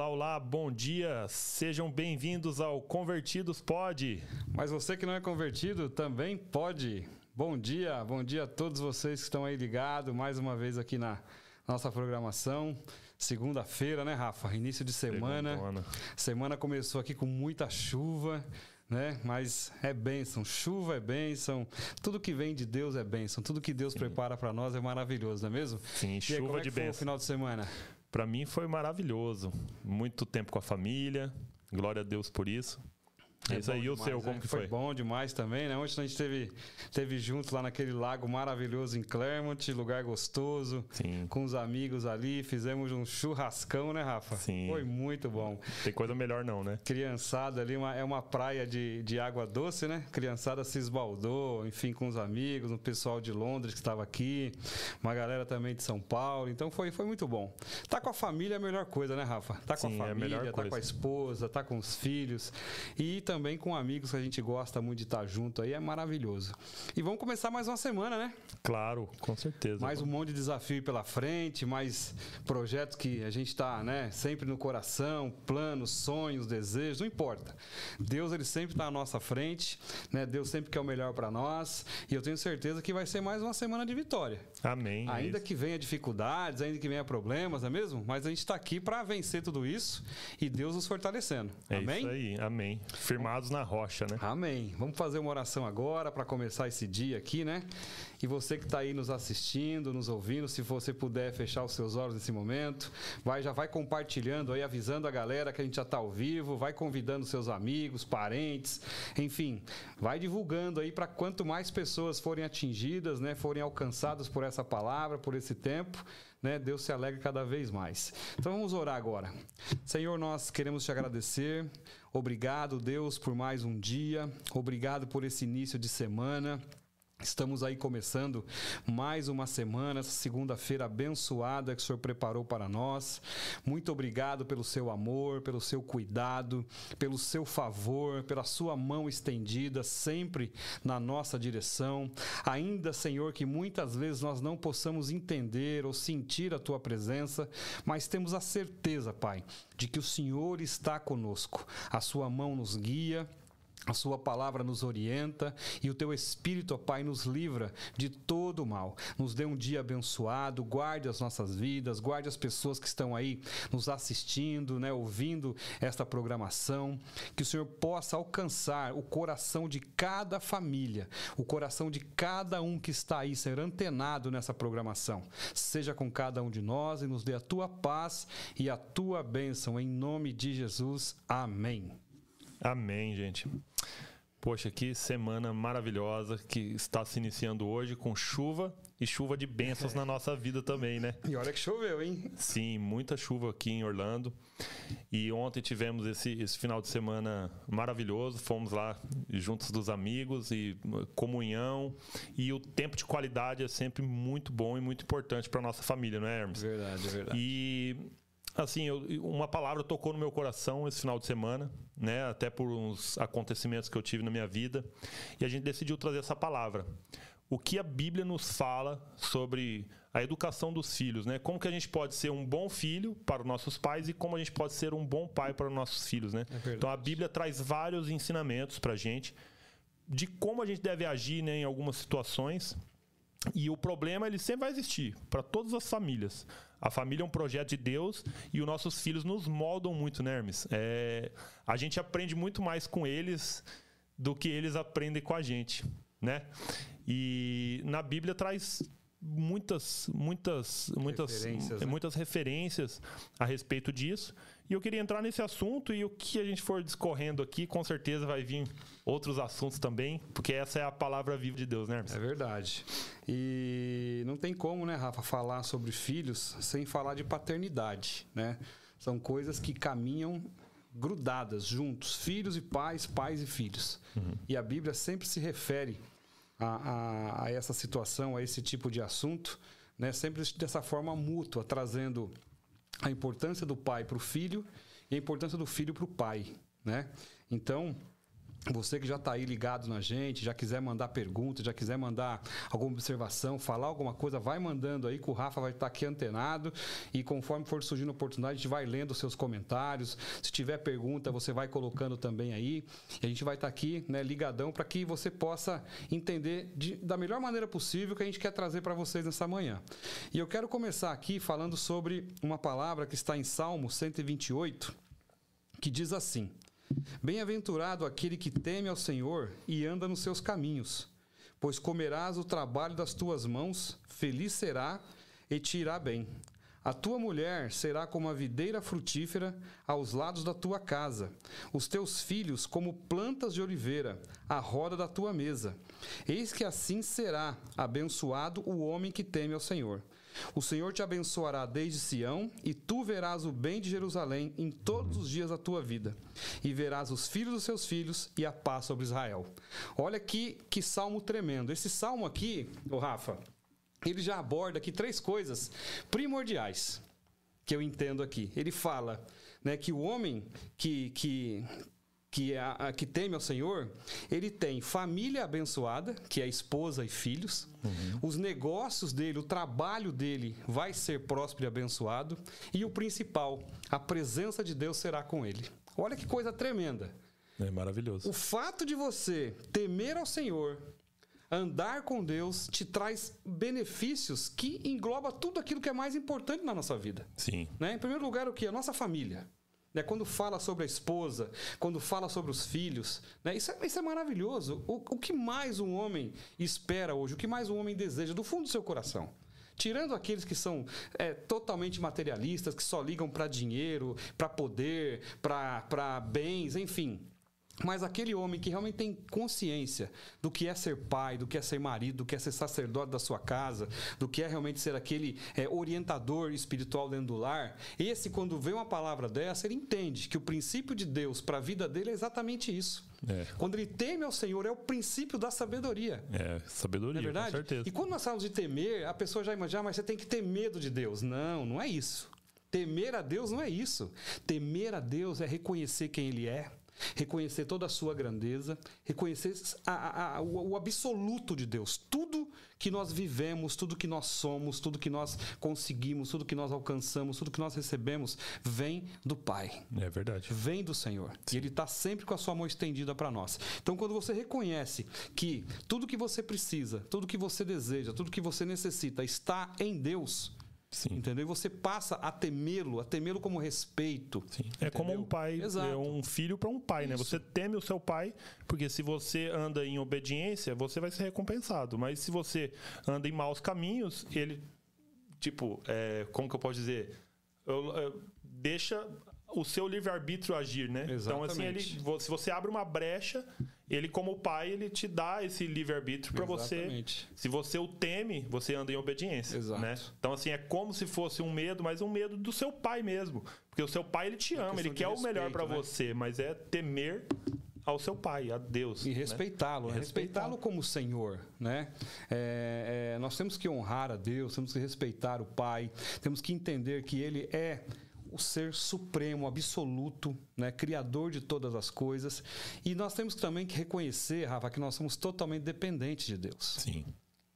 Olá, olá, bom dia. Sejam bem-vindos ao Convertidos Pode. Mas você que não é convertido também pode. Bom dia, bom dia a todos vocês que estão aí ligados mais uma vez aqui na nossa programação. Segunda-feira, né, Rafa? Início de semana. Segundona. Semana começou aqui com muita chuva, né? Mas é bênção. Chuva é bênção. Tudo que vem de Deus é bênção. Tudo que Deus prepara para nós é maravilhoso, não é mesmo? Sim, E aí, chuva como é de foi o bênção. final de semana? Para mim foi maravilhoso. Muito tempo com a família. Glória a Deus por isso. É, isso aí, o demais, seu, né? como que foi? bom demais também, né? Ontem a gente teve, teve juntos lá naquele lago maravilhoso em Clermont, lugar gostoso, Sim. com os amigos ali, fizemos um churrascão, né, Rafa? Sim. Foi muito bom. Tem coisa melhor não, né? Criançada ali, uma- é uma praia de, de água doce, né? Criançada se esbaldou, enfim, com os amigos, um pessoal de Londres que estava aqui, uma galera também de São Paulo. Então foi, foi muito bom. Tá com a família é a melhor coisa, né, Rafa? Tá com Sim, é a a melhor família, tá coisa. com a esposa, tá com os filhos e também com amigos que a gente gosta muito de estar junto aí, é maravilhoso. E vamos começar mais uma semana, né? Claro, com certeza. Mais um monte de desafio pela frente, mais projetos que a gente está, né, sempre no coração, planos, sonhos, desejos, não importa. Deus ele sempre está à nossa frente, né? Deus sempre quer o melhor para nós, e eu tenho certeza que vai ser mais uma semana de vitória. Amém. é Ainda que venha dificuldades, ainda que venha problemas, não é mesmo? Mas a gente está aqui para vencer tudo isso e Deus nos fortalecendo. É Amém? isso aí, amém. Firmados na rocha, né? Amém. Vamos fazer uma oração agora para começar esse dia aqui, né? E você que está aí nos assistindo, nos ouvindo, se você puder fechar os seus olhos nesse momento, vai já vai compartilhando aí, avisando a galera que a gente já está ao vivo, vai convidando seus amigos, parentes, enfim, vai divulgando aí para quanto mais pessoas forem atingidas, né, forem alcançadas por essa palavra, por esse tempo, né, Deus se alegre cada vez mais. Então vamos orar agora. Senhor, nós queremos te agradecer. Obrigado, Deus, por mais um dia. Obrigado por esse início de semana. Estamos aí começando mais uma semana, essa segunda-feira abençoada que o Senhor preparou para nós. Muito obrigado pelo seu amor, pelo seu cuidado, pelo seu favor, pela sua mão estendida sempre na nossa direção. Ainda, Senhor, que muitas vezes nós não possamos entender ou sentir a tua presença, mas temos a certeza, Pai, de que o Senhor está conosco. A sua mão nos guia, a sua palavra nos orienta e o teu Espírito, ó Pai, nos livra de todo o mal. Nos dê um dia abençoado, guarde as nossas vidas, guarde as pessoas que estão aí nos assistindo, né, ouvindo esta programação. Que o Senhor possa alcançar o coração de cada família, o coração de cada um que está aí, ser antenado nessa programação. Seja com cada um de nós e nos dê a tua paz e a tua bênção. Em nome de Jesus. Amém. Amém, gente. Poxa, que semana maravilhosa que está se iniciando hoje com chuva e chuva de bênçãos na nossa vida também, né? E olha que choveu, hein? Sim, muita chuva aqui em Orlando. E ontem tivemos esse, esse final de semana maravilhoso. Fomos lá juntos dos amigos e uh, comunhão. E o tempo de qualidade é sempre muito bom e muito importante para nossa família, não é, Hermes? Verdade, é verdade. E assim, eu- uma palavra tocou no meu coração esse final de semana, né? Até por uns acontecimentos que eu tive na minha vida, e a gente decidiu trazer essa palavra. O que a Bíblia nos fala sobre a educação dos filhos, né? Como que a gente pode ser um bom filho para os nossos pais e como a gente pode ser um bom pai para os nossos filhos, né? verdade. então a Bíblia traz vários ensinamentos para a gente de como a gente deve agir né, em algumas situações e o problema ele sempre vai existir para todas as famílias. A família é um projeto de Deus e os nossos filhos nos moldam muito, né, Hermes? É, a gente aprende muito mais com eles do que eles aprendem com a gente, né? E na Bíblia traz muitas, muitas, muitas, Referências, né? muitas referências a respeito disso. E eu queria entrar nesse assunto e o que a gente for discorrendo aqui, com certeza vai vir outros assuntos também, porque essa é a palavra viva de Deus, né? Hermes? É verdade. E não tem como, né, Rafa, falar sobre filhos sem falar de paternidade, né? São coisas que caminham grudadas juntos, filhos e pais, pais e filhos. E a Bíblia sempre se refere a, a- a essa situação, a esse tipo de assunto, né? Sempre dessa forma mútua, trazendo a importância do pai para o filho e a importância do filho para o pai, né? Então, Você que já está aí ligado na gente, já quiser mandar pergunta, já quiser mandar alguma observação, falar alguma coisa, vai mandando aí que o Rafa vai estar tá aqui antenado e conforme for surgindo oportunidade, a gente vai lendo os seus comentários. Se tiver pergunta, você vai colocando também aí. E a gente vai estar tá aqui, né, ligadão para que você possa entender de, da melhor maneira possível o que a gente quer trazer para vocês nessa manhã. E eu quero começar aqui falando sobre uma palavra que está em Salmo 128, que diz assim: Bem-aventurado aquele que teme ao Senhor e anda nos seus caminhos, pois comerás o trabalho das tuas mãos, feliz será e te irá bem. A tua mulher será como a videira frutífera aos lados da tua casa, os teus filhos como plantas de oliveira à roda da tua mesa. Eis que assim será abençoado o homem que teme ao Senhor. O Senhor te abençoará desde Sião, e tu verás o bem de Jerusalém em todos os dias da tua vida, e verás os filhos dos seus filhos e a paz sobre Israel. Olha que, que salmo tremendo. Esse salmo aqui, o Rafa, ele já aborda aqui três coisas primordiais que eu entendo aqui. Ele fala né, que o homem que, que, que, é a, que teme ao Senhor, ele tem família abençoada, que é esposa e filhos. Uhum. Os negócios dele, o trabalho dele vai ser próspero e abençoado. E o principal, a presença de Deus será com ele. Olha que coisa tremenda. É maravilhoso. O fato de você temer ao Senhor, andar com Deus, te traz benefícios que engloba tudo aquilo que é mais importante na nossa vida. Sim. Né? Em primeiro lugar, o que? A nossa família. Né? Quando fala sobre a esposa, quando fala sobre os filhos, né? isso, é, isso é maravilhoso. O, o que mais um homem espera hoje, o que mais um homem deseja do fundo do seu coração? Tirando aqueles que são é, totalmente materialistas, que só ligam para dinheiro, para poder, para bens, enfim. Mas aquele homem que realmente tem consciência do que é ser pai, do que é ser marido, do que é ser sacerdote da sua casa, do que é realmente ser aquele é, orientador espiritual dentro do lar, esse, quando vê uma palavra dessa, ele entende que o princípio de Deus para a vida dele é exatamente isso. É. Quando ele teme ao Senhor, é o princípio da sabedoria. É, sabedoria, é verdade? com certeza. E quando nós falamos de temer, a pessoa já imagina, ah, mas você tem que ter medo de Deus. Não, não é isso. Temer a Deus não é isso. Temer a Deus é reconhecer quem Ele é, reconhecer toda a sua grandeza, reconhecer a, a, a, o, o, absoluto de Deus. Tudo que nós vivemos, tudo que nós somos, tudo que nós conseguimos, tudo que nós alcançamos, tudo que nós recebemos, vem do Pai. É verdade. Vem do Senhor. Sim. E Ele está sempre com a sua mão estendida para nós. Então, quando você reconhece que tudo que você precisa, tudo que você deseja, tudo que você necessita está em Deus Sim. Entendeu? E você passa a temê-lo, a temê-lo como respeito. Sim. É como um pai, Exato. é um filho para um pai, né? Isso. né? Você teme o seu pai, porque se você anda em obediência, você vai ser recompensado. Mas se você anda em maus caminhos, ele, tipo, é, como que eu posso dizer? Eu, eu, deixa o seu livre-arbítrio agir, né? Exatamente. Então, assim, ele, se você abre uma brecha, ele, como pai, ele te dá esse livre-arbítrio para você. Se você o teme, você anda em obediência. Exato. Né? Então, assim, é como se fosse um medo, mas um medo do seu pai mesmo. Porque o seu pai, ele te ama, ele quer respeito, o melhor para né? você, mas é temer ao seu pai, a Deus. E né? respeitá-lo, né? respeitá-lo como Senhor, né? É, é, nós temos que honrar a Deus, temos que respeitar o Pai, temos que entender que Ele é o ser supremo, absoluto, né, criador de todas as coisas. E nós temos também que reconhecer, Rafa, que nós somos totalmente dependentes de Deus. Sim.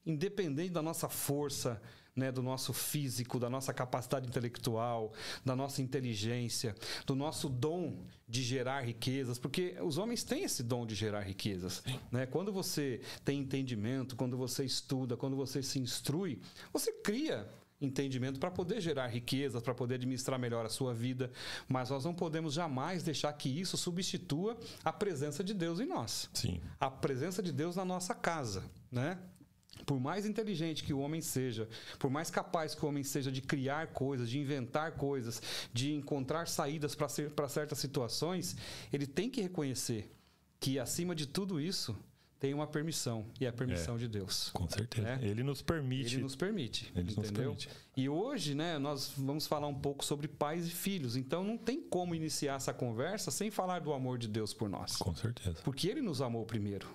Independente da nossa força, né, do nosso físico, da nossa capacidade intelectual, da nossa inteligência, do nosso dom de gerar riquezas, porque os homens têm esse dom de gerar riquezas. Né? Quando você tem entendimento, quando você estuda, quando você se instrui, você cria entendimento para poder gerar riquezas, para poder administrar melhor a sua vida, mas nós não podemos jamais deixar que isso substitua a presença de Deus em nós. Sim. A presença de Deus na nossa casa, né? Por mais inteligente que o homem seja, por mais capaz que o homem seja de criar coisas, de inventar coisas, de encontrar saídas para certas situações, ele tem que reconhecer que acima de tudo isso, tem uma permissão e é a permissão é, de Deus. Com certeza. Né? Ele nos permite. Ele nos permite. Ele entendeu? nos permite. E hoje, né, nós vamos falar um pouco sobre pais e filhos. Então não tem como iniciar essa conversa sem falar do amor de Deus por nós. Com certeza. Porque ele nos amou primeiro.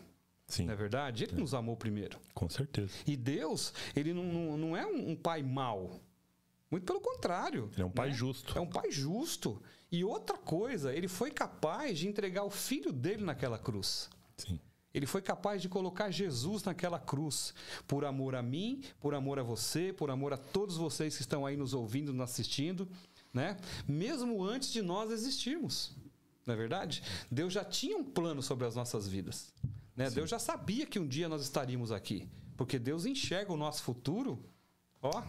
Sim. Não é verdade? Ele é. nos amou primeiro. Com certeza. E Deus, ele não, não, não é um pai mau. Muito pelo contrário. Ele é um pai né? justo. É um pai justo. E outra coisa, ele foi capaz de entregar o filho dele naquela cruz. Sim. Ele foi capaz de colocar Jesus naquela cruz, por amor a mim, por amor a você, por amor a todos vocês que estão aí nos ouvindo, nos assistindo, né? Mesmo antes de nós existirmos. Não é verdade? Deus já tinha um plano sobre as nossas vidas. Né? Deus já sabia que um dia nós estaríamos aqui. Porque Deus enxerga o nosso futuro, ó,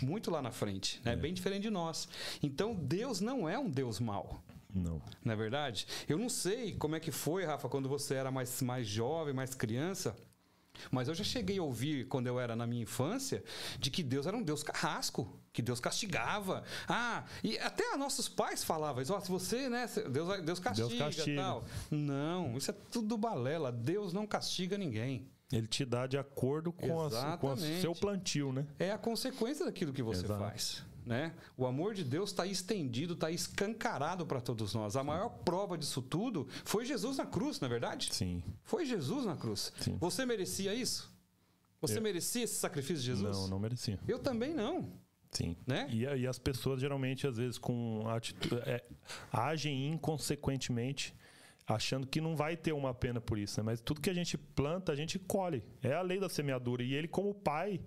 muito lá na frente. É né? bem diferente de nós. Então, Deus não é um Deus mau. Não. Não é verdade? Eu não sei como é que foi, Rafa, quando você era mais, mais jovem, mais criança. Mas eu já cheguei a ouvir, quando eu era na minha infância, de que Deus era um Deus carrasco, que Deus castigava. Ah, e até nossos pais falavam isso, oh, se você, né, Deus, Deus castiga, Deus castiga. tal. Não, isso é tudo balela. Deus não castiga ninguém. Ele te dá de acordo com, o seu plantio, né? É a consequência daquilo que você Exato. faz. Né? O amor de Deus está estendido, está escancarado para todos nós. A maior prova disso tudo foi Jesus na cruz, não é verdade? Sim. Foi Jesus na cruz. Sim. Você merecia isso? Você Eu... merecia esse sacrifício de Jesus? Não, não merecia. Eu também não. Sim. Né? E, e as pessoas geralmente, às vezes, com atitude, é, agem inconsequentemente achando que não vai ter uma pena por isso, né? mas tudo que a gente planta, a gente colhe. É a lei da semeadura. E ele, como pai,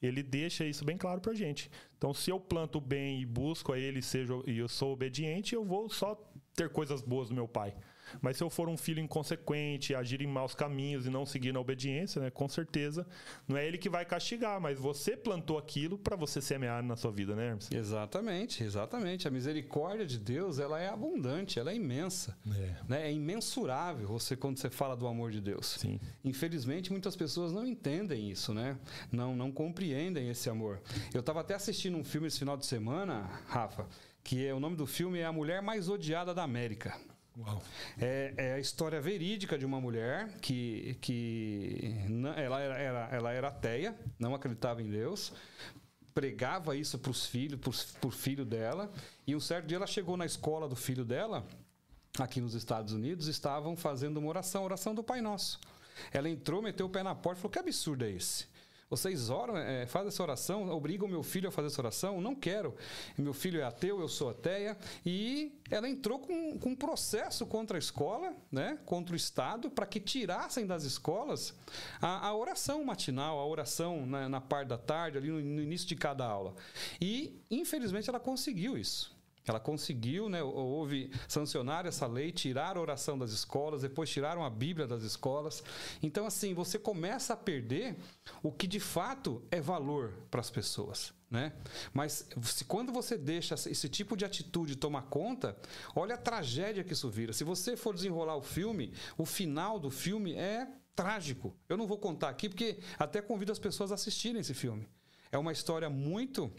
ele deixa isso bem claro pra gente. Então, se eu planto bem e busco a ele seja, e eu sou obediente, eu vou só ter coisas boas do meu pai. Mas se eu for um filho inconsequente, agir em maus caminhos e não seguir na obediência, né, com certeza não é ele que vai castigar, mas você plantou aquilo para você semear na sua vida, né, Hermes? Exatamente, exatamente. A misericórdia de Deus, ela é abundante, ela é imensa. É, né? é imensurável você quando você fala do amor de Deus. Sim. Infelizmente, muitas pessoas não entendem isso, né? Não, não compreendem esse amor. Eu estava até assistindo um filme esse final de semana, Rafa, que é o nome do filme é A Mulher Mais Odiada da América. É, é, a história verídica de uma mulher que, que ela, era, era, ela era ateia, não acreditava em Deus, pregava isso para os filhos, para o filho dela, e um certo dia ela chegou na escola do filho dela, aqui nos Estados Unidos, estavam fazendo uma oração, oração do Pai Nosso. Ela entrou, meteu o pé na porta e falou: Que absurdo é esse? Vocês oram, é, fazem essa oração, obrigam meu filho a fazer essa oração? Não quero. Meu filho é ateu, eu sou ateia. E ela entrou com, com um processo contra a escola, né? contra o Estado, para que tirassem das escolas a, a oração matinal, a oração na, na parte da tarde, ali no, no início de cada aula. E, infelizmente, ela conseguiu isso. Ela conseguiu, né, houve sancionar essa lei, tirar a oração das escolas, depois tiraram a Bíblia das escolas. Então, assim, você começa a perder o que de fato é valor para as pessoas. Né? Mas se, quando você deixa esse tipo de atitude tomar conta, olha a tragédia que isso vira. Se você for desenrolar o filme, o final do filme é trágico. Eu não vou contar aqui porque até convido as pessoas a assistirem esse filme. É uma história muito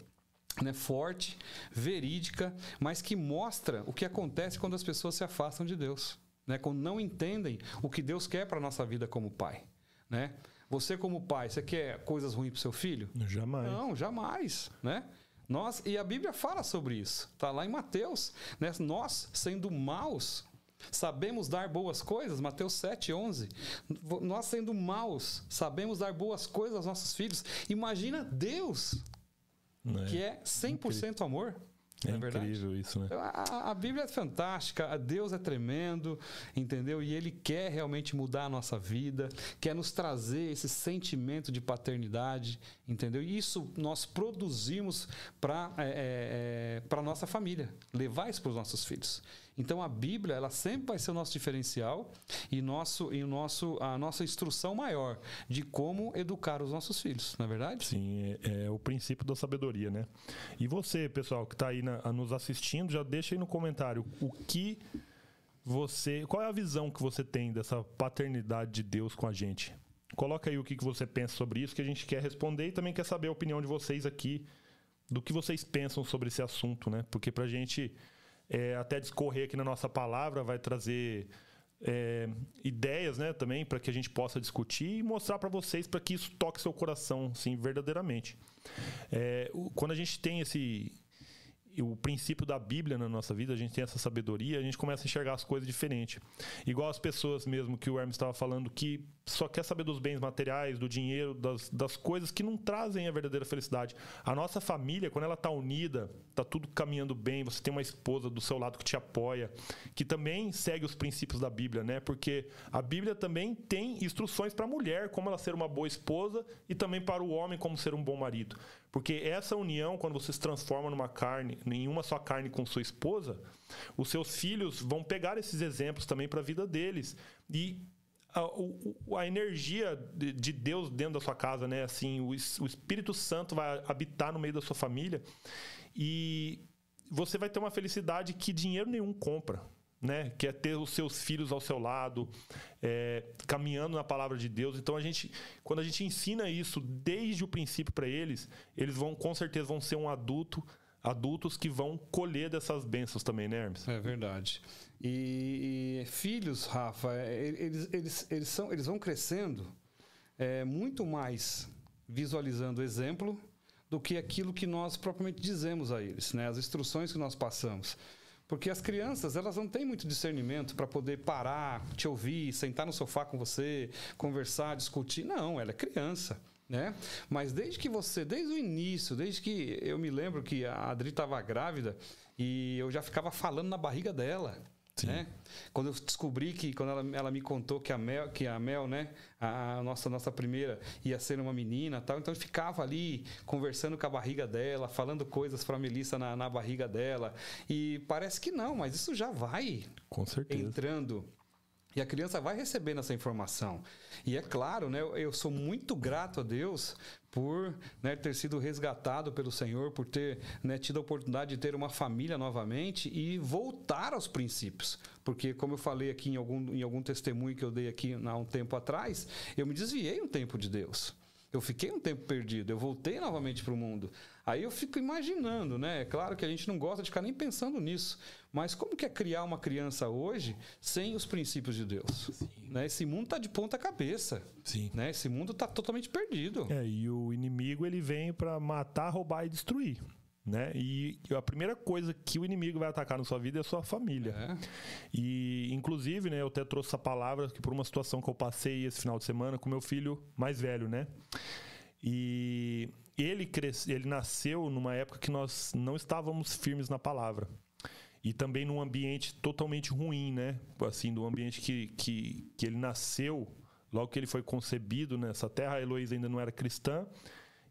né, forte, verídica, mas que mostra o que acontece quando as pessoas se afastam de Deus, né, quando não entendem o que Deus quer para a nossa vida como pai. Né? Você, como pai, você quer coisas ruins para seu filho? Jamais. Não, jamais. Né? Nós, e a Bíblia fala sobre isso. Está lá em Mateus. Né? Nós, sendo maus, sabemos dar boas coisas. Mateus 7, 11. Nós, sendo maus, sabemos dar boas coisas aos nossos filhos. Imagina Deus é. que é 100% amor. É, é incrível isso, né? A, a, Bíblia é fantástica, a Deus é tremendo, entendeu? E Ele quer realmente mudar a nossa vida, quer nos trazer esse sentimento de paternidade, entendeu? E isso nós produzimos para é, é, a nossa família, levar isso para os nossos filhos. Então a Bíblia ela sempre vai ser o nosso diferencial e nosso e o nosso a nossa instrução maior de como educar os nossos filhos, não é verdade? Sim, é, é o princípio da sabedoria, né? E você, pessoal que está aí na, nos assistindo, já deixa aí no comentário o que você, qual é a visão que você tem dessa paternidade de Deus com a gente? Coloca aí o que, que você pensa sobre isso, que a gente quer responder e também quer saber a opinião de vocês aqui do que vocês pensam sobre esse assunto, né? Porque pra gente é, até discorrer aqui na nossa palavra, vai trazer é, ideias né, também para que a gente possa discutir e mostrar para vocês para que isso toque seu coração sim, verdadeiramente. É, quando a gente tem esse, o princípio da Bíblia na nossa vida, a gente tem essa sabedoria, a gente começa a enxergar as coisas diferente. Igual as pessoas mesmo que o Hermes estava falando que só quer saber dos bens materiais, do dinheiro, das, das coisas que não trazem a verdadeira felicidade. A nossa família, quando ela está unida, está tudo caminhando bem, você tem uma esposa do seu lado que te apoia, que também segue os princípios da Bíblia, né? Porque a Bíblia também tem instruções para a mulher, como ela ser uma boa esposa, e também para o homem, como ser um bom marido. Porque essa união, quando você se transforma numa carne, em uma só carne com sua esposa, os seus filhos vão pegar esses exemplos também para a vida deles. E a, a, energia de Deus dentro da sua casa, né? Assim, o, o Espírito Santo vai habitar no meio da sua família e você vai ter uma felicidade que dinheiro nenhum compra. Né? Que é ter os seus filhos ao seu lado, é, caminhando na palavra de Deus. Então a gente, quando a gente ensina isso desde o princípio para eles, eles vão com certeza vão ser um adulto, adultos que vão colher dessas bênçãos também, né, Hermes? É verdade. E, e filhos, Rafa, é, eles, eles, eles, são, eles vão crescendo é, muito mais visualizando exemplo do que aquilo que nós propriamente dizemos a eles, né? as instruções que nós passamos. Porque as crianças, elas não têm muito discernimento para poder parar, te ouvir, sentar no sofá com você, conversar, discutir. Não, ela é criança. Né? Mas desde que você, desde o início, desde que eu me lembro que a Adri estava grávida e eu já ficava falando na barriga dela. Né? Quando eu descobri que, quando ela, ela me contou que a Mel, que a Mel, né, a nossa nossa primeira ia ser uma menina, tal, então eu ficava ali conversando com a barriga dela, falando coisas para Melissa na, na barriga dela, e parece que não, mas isso já vai com certeza entrando e a criança vai recebendo essa informação. E é claro, né, eu sou muito grato a Deus por né, ter sido resgatado pelo Senhor, por ter né, tido a oportunidade de ter uma família novamente e voltar aos princípios. Porque, como eu falei aqui em algum, em algum testemunho que eu dei aqui há um tempo atrás, eu me desviei um tempo de Deus. Eu fiquei um tempo perdido, eu voltei novamente para o mundo. Aí eu fico imaginando, né? É claro que a gente não gosta de ficar nem pensando nisso, mas como que é criar uma criança hoje sem os princípios de Deus? Né? Esse mundo está de ponta cabeça. Sim. Né? Esse mundo está totalmente perdido. É, e o inimigo ele vem para matar, roubar e destruir. Né? E a primeira coisa que o inimigo vai atacar na sua vida é a sua família. É. E, inclusive, né, eu até trouxe essa palavra que por uma situação que eu passei esse final de semana com meu filho mais velho, né? E ele, cresce, ele nasceu numa época que nós não estávamos firmes na palavra. E também num ambiente totalmente ruim, né? Assim, do ambiente que, que, que ele nasceu, logo que ele foi concebido nessa terra, a Heloísa ainda não era cristã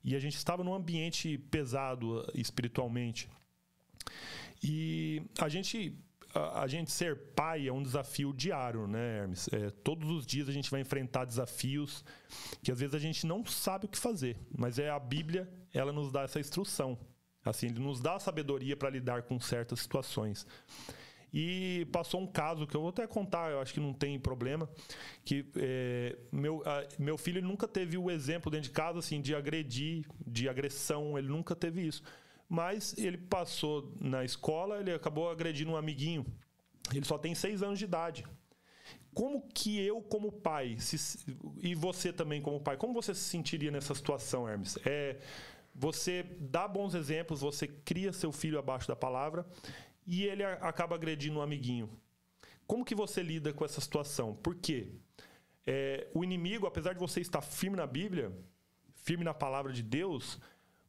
e a gente estava num ambiente pesado espiritualmente. E a gente a, a, gente ser pai é um desafio diário, né, Hermes? É, todos os dias a gente vai enfrentar desafios que às vezes a gente não sabe o que fazer, mas é a Bíblia, ela nos dá essa instrução. Assim, ele nos dá sabedoria para lidar com certas situações. E passou um caso que eu vou até contar, eu acho que não tem problema, que é, meu, a, meu filho nunca teve o exemplo dentro de casa assim de agredir, de agressão, ele nunca teve isso. Mas ele passou na escola, ele acabou agredindo um amiguinho. Ele só tem seis anos de idade. Como que eu, como pai, se, e você também como pai, como você se sentiria nessa situação, Hermes? É, você dá bons exemplos, você cria seu filho abaixo da palavra e ele acaba agredindo um amiguinho. Como que você lida com essa situação? Por quê? É, o inimigo, apesar de você estar firme na Bíblia, firme na palavra de Deus,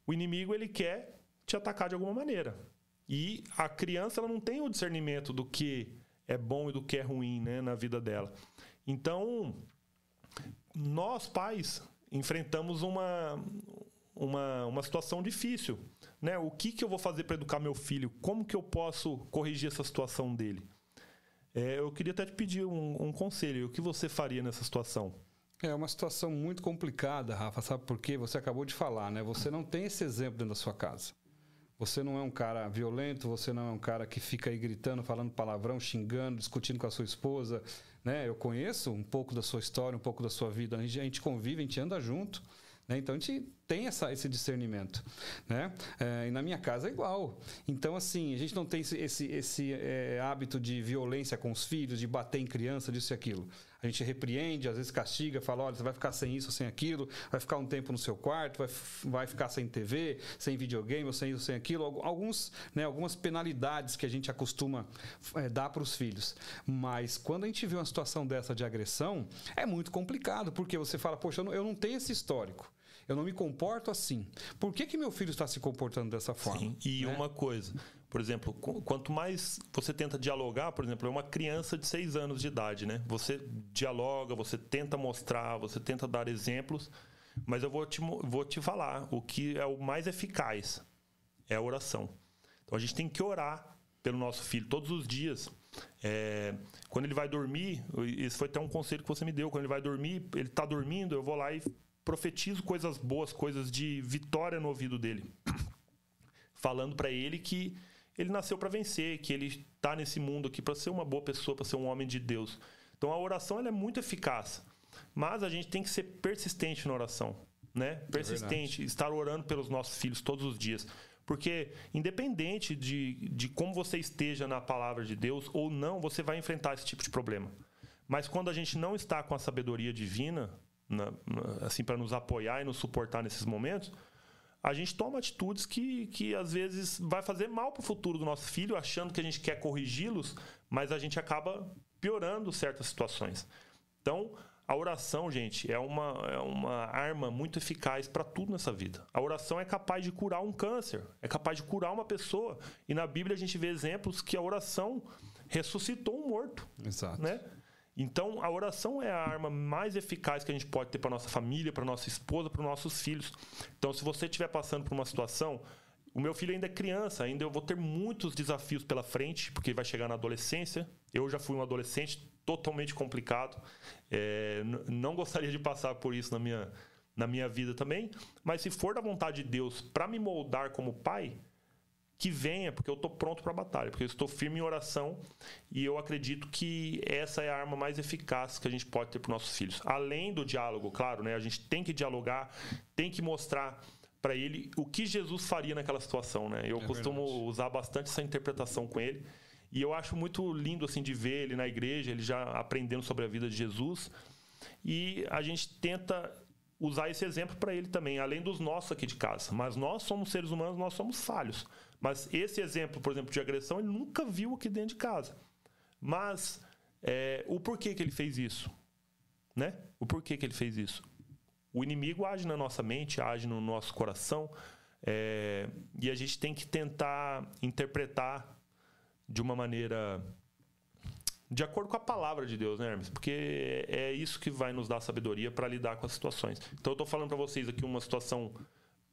o inimigo ele quer te atacar de alguma maneira. E a criança ela não tem o discernimento do que é bom e do que é ruim né, na vida dela. Então, nós pais enfrentamos uma, uma, uma situação difícil né? O que, que eu vou fazer para educar meu filho? Como que eu posso corrigir essa situação dele? É, eu queria até te pedir um, um conselho. O que você faria nessa situação? É uma situação muito complicada, Rafa. Sabe por quê? Você acabou de falar, né? Você não tem esse exemplo dentro da sua casa. Você não é um cara violento, você não é um cara que fica aí gritando, falando palavrão, xingando, discutindo com a sua esposa. Né? Eu conheço um pouco da sua história, um pouco da sua vida. A gente, a gente convive, a gente anda junto. Né? Então a gente tem essa, esse discernimento. Né? É, e na minha casa é igual. Então, assim, a gente não tem esse, esse, esse é, hábito de violência com os filhos, de bater em criança, disso e aquilo. A gente repreende, às vezes castiga, fala: olha, você vai ficar sem isso, sem aquilo, vai ficar um tempo no seu quarto, vai, vai ficar sem TV, sem videogame, ou sem isso, sem aquilo. Alguns, né, algumas penalidades que a gente acostuma é, dar para os filhos. Mas quando a gente vê uma situação dessa de agressão, é muito complicado, porque você fala: poxa, eu não, eu não tenho esse histórico. Eu não me comporto assim. Por que, que meu filho está se comportando dessa forma? Sim. E né? uma coisa, por exemplo, quanto mais você tenta dialogar, por exemplo, é uma criança de seis anos de idade, né? Você dialoga, você tenta mostrar, você tenta dar exemplos, mas eu vou te, vou te falar o que é o mais eficaz é a oração. Então a gente tem que orar pelo nosso filho todos os dias. É, quando ele vai dormir, esse foi até um conselho que você me deu. Quando ele vai dormir, ele está dormindo, eu vou lá e profetizo coisas boas, coisas de vitória no ouvido dele. Falando para ele que ele nasceu para vencer, que ele está nesse mundo aqui para ser uma boa pessoa, para ser um homem de Deus. Então a oração ela é muito eficaz, mas a gente tem que ser persistente na oração, né? É persistente, é estar orando pelos nossos filhos todos os dias. Porque, independente de, de como você esteja na palavra de Deus ou não, você vai enfrentar esse tipo de problema. Mas quando a gente não está com a sabedoria divina, na, assim para nos apoiar e nos suportar nesses momentos, a gente toma atitudes que, que às vezes vai fazer mal para o futuro do nosso filho, achando que a gente quer corrigi-los, mas a gente acaba piorando certas situações. Então, a oração, gente, é uma, é uma arma muito eficaz para tudo nessa vida. A oração é capaz de curar um câncer, é capaz de curar uma pessoa. E na Bíblia a gente vê exemplos que a oração ressuscitou um morto. Exato. Né? Então, a oração é a arma mais eficaz que a gente pode ter para nossa família, para nossa esposa, para os nossos filhos. Então, se você estiver passando por uma situação, o meu filho ainda é criança, ainda eu vou ter muitos desafios pela frente, porque vai chegar na adolescência. Eu já fui um adolescente totalmente complicado. É, não gostaria de passar por isso na minha, na minha vida também. Mas se for da vontade de Deus para me moldar como pai, que venha, porque eu estou pronto para a batalha, porque eu estou firme em oração e eu acredito que essa é a arma mais eficaz que a gente pode ter para nossos filhos. Além do diálogo, claro, né? A gente tem que dialogar, tem que mostrar para ele o que Jesus faria naquela situação, né? Eu é costumo verdade. usar bastante essa interpretação com ele. E eu acho muito lindo assim de ver ele na igreja, ele já aprendendo sobre a vida de Jesus. E a gente tenta usar esse exemplo para ele também, além dos nossos aqui de casa. Mas nós somos seres humanos, nós somos falhos. Mas esse exemplo, por exemplo, de agressão, ele nunca viu aqui dentro de casa. Mas é, o porquê que ele fez isso? Né? O porquê que ele fez isso? O inimigo age na nossa mente, age no nosso coração, é, e a gente tem que tentar interpretar de uma maneira de acordo com a palavra de Deus, né, Hermes? Porque é isso que vai nos dar sabedoria para lidar com as situações. Então, eu estou falando para vocês aqui uma situação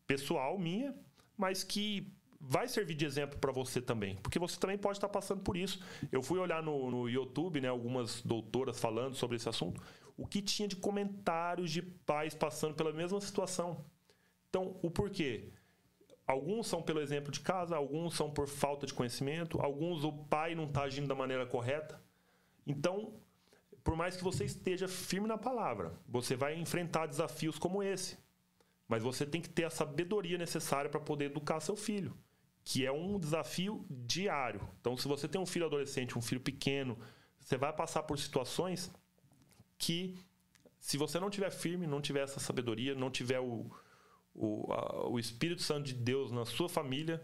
pessoal minha, mas que vai servir de exemplo para você também, porque você também pode estar passando por isso. Eu fui olhar no, no YouTube, né, algumas doutoras falando sobre esse assunto, o que tinha de comentários de pais passando pela mesma situação. Então, o porquê? Alguns são pelo exemplo de casa, alguns são por falta de conhecimento, alguns o pai não está agindo da maneira correta. Então, por mais que você esteja firme na palavra, você vai enfrentar desafios como esse. Mas você tem que ter a sabedoria necessária para poder educar seu filho que é um desafio diário. Então, se você tem um filho adolescente, um filho pequeno, você vai passar por situações que, se você não tiver firme, não tiver essa sabedoria, não tiver o, o, a, o Espírito Santo de Deus na sua família,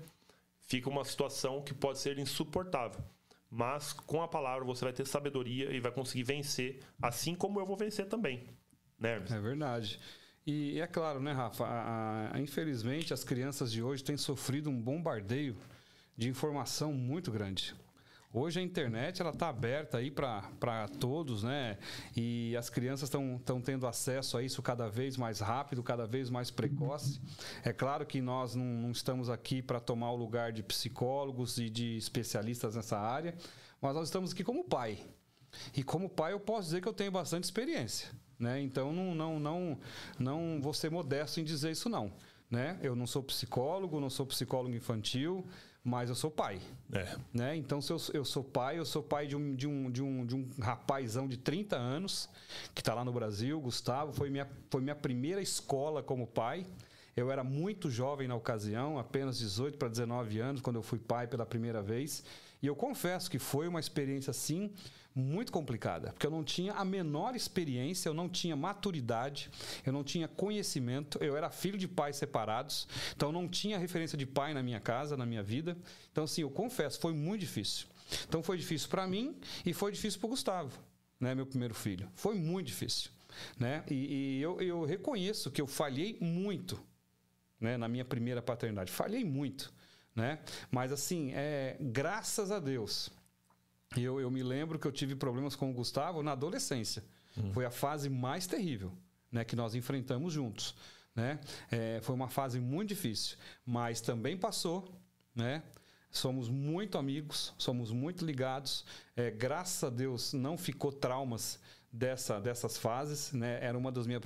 fica uma situação que pode ser insuportável. Mas com a palavra você vai ter sabedoria e vai conseguir vencer, assim como eu vou vencer também. Né, É verdade. E é claro, né, Rafa? A, a, infelizmente, as crianças de hoje têm sofrido um bombardeio de informação muito grande. Hoje a internet ela está aberta aí para todos, né? E as crianças estão tendo acesso a isso cada vez mais rápido, cada vez mais precoce. É claro que nós não, não estamos aqui para tomar o lugar de psicólogos e de especialistas nessa área, mas nós estamos aqui como pai. E como pai eu posso dizer que eu tenho bastante experiência. Né? Então não, não, não, não vou ser modesto em dizer isso não. Né? Eu não sou psicólogo, não sou psicólogo infantil, mas eu sou pai. É. Né? Então, se eu, eu sou pai, eu sou pai de um, de um, de um, de um rapazão de 30 anos, que está lá no Brasil, Gustavo, foi minha, foi minha primeira escola como pai. Eu era muito jovem na ocasião, apenas 18 para 19 anos, quando eu fui pai pela primeira vez. E eu confesso que foi uma experiência, sim, muito complicada, porque eu não tinha a menor experiência, eu não tinha maturidade, eu não tinha conhecimento, eu era filho de pais separados, então não tinha referência de pai na minha casa, na minha vida. Então, assim, eu confesso, foi muito difícil. Então, foi difícil para mim e foi difícil para o Gustavo, né, meu primeiro filho. Foi muito difícil. Né? E, e eu, eu reconheço que eu falhei muito né, na minha primeira paternidade. Falhei muito. Né? Mas, assim, é, graças a Deus eu, eu me lembro que eu tive problemas com o Gustavo na adolescência. Hum. Foi a fase mais terrível né, que nós enfrentamos juntos. Né? É, foi uma fase muito difícil, mas também passou. Né? Somos muito amigos, somos muito ligados. É, graças a Deus não ficou traumas dessa, dessas fases, né? Era uma das, minha,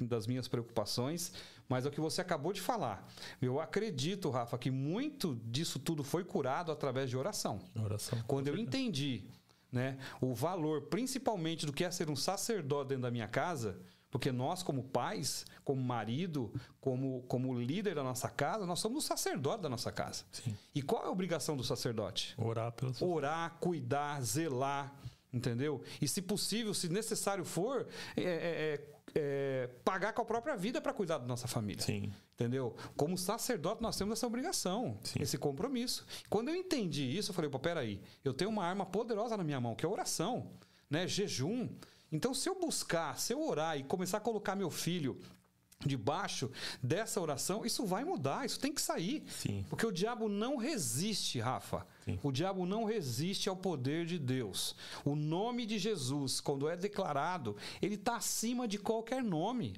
das minhas preocupações. Mas é o que você acabou de falar. Eu acredito, Rafa, que muito disso tudo foi curado através de oração. Oração. Quando eu entendi né, o valor, principalmente, do que é ser um sacerdote dentro da minha casa, porque nós, como pais, como marido, como, como líder da nossa casa, nós somos o sacerdote da nossa casa. Sim. E qual é a obrigação do sacerdote? Orar pelos Orar, cuidar, zelar, entendeu? E se possível, se necessário for, é, é, é, pagar com a própria vida para cuidar da nossa família. Sim. Entendeu? Como sacerdote, nós temos essa obrigação, Sim. esse compromisso. Quando eu entendi isso, eu falei, pô, peraí, eu tenho uma arma poderosa na minha mão, que é oração, né? Jejum. Então, se eu buscar, se eu orar e começar a colocar meu filho debaixo dessa oração, isso vai mudar, isso tem que sair. Sim. Porque o diabo não resiste, Rafa. Sim. O diabo não resiste ao poder de Deus. O nome de Jesus, quando é declarado, ele está acima de qualquer nome.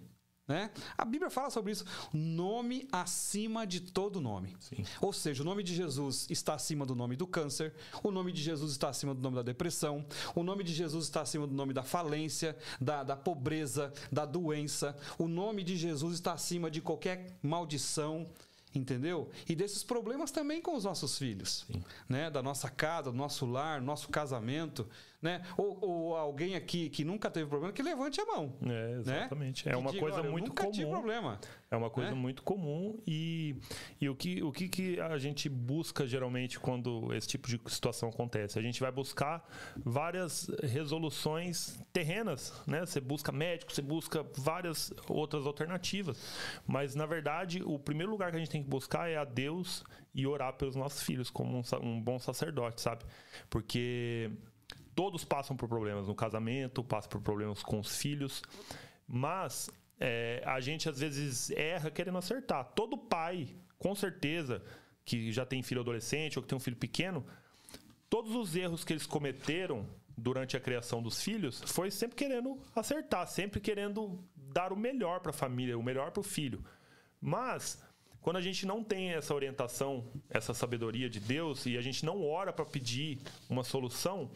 Né? A Bíblia fala sobre isso. Nome acima de todo nome. Sim. Ou seja, o nome de Jesus está acima do nome do câncer, o nome de Jesus está acima do nome da depressão, o nome de Jesus está acima do nome da falência, da, da pobreza, da doença. O nome de Jesus está acima de qualquer maldição entendeu? E desses problemas também com os nossos filhos, Sim. né? Da nossa casa, do nosso lar, nosso casamento né? Ou, ou, alguém aqui que nunca teve problema, que levante a mão. É, né? exatamente. Né? É uma diga, coisa muito nunca comum. Tive problema. É uma coisa né? muito comum e, e o, que, o que, que a gente busca geralmente quando esse tipo de situação acontece? A gente vai buscar várias resoluções terrenas, né? Você busca médico, você busca várias outras alternativas. Mas, na verdade, o primeiro lugar que a gente tem que buscar é a Deus e orar pelos nossos filhos como um, um bom sacerdote, sabe? Porque todos passam por problemas no casamento, passam por problemas com os filhos, mas é, a gente às vezes erra querendo acertar. Todo pai, com certeza, que já tem filho adolescente ou que tem um filho pequeno, todos os erros que eles cometeram durante a criação dos filhos foi sempre querendo acertar, sempre querendo dar o melhor para a família, o melhor para o filho. Mas quando a gente não tem essa orientação, essa sabedoria de Deus e a gente não ora para pedir uma solução,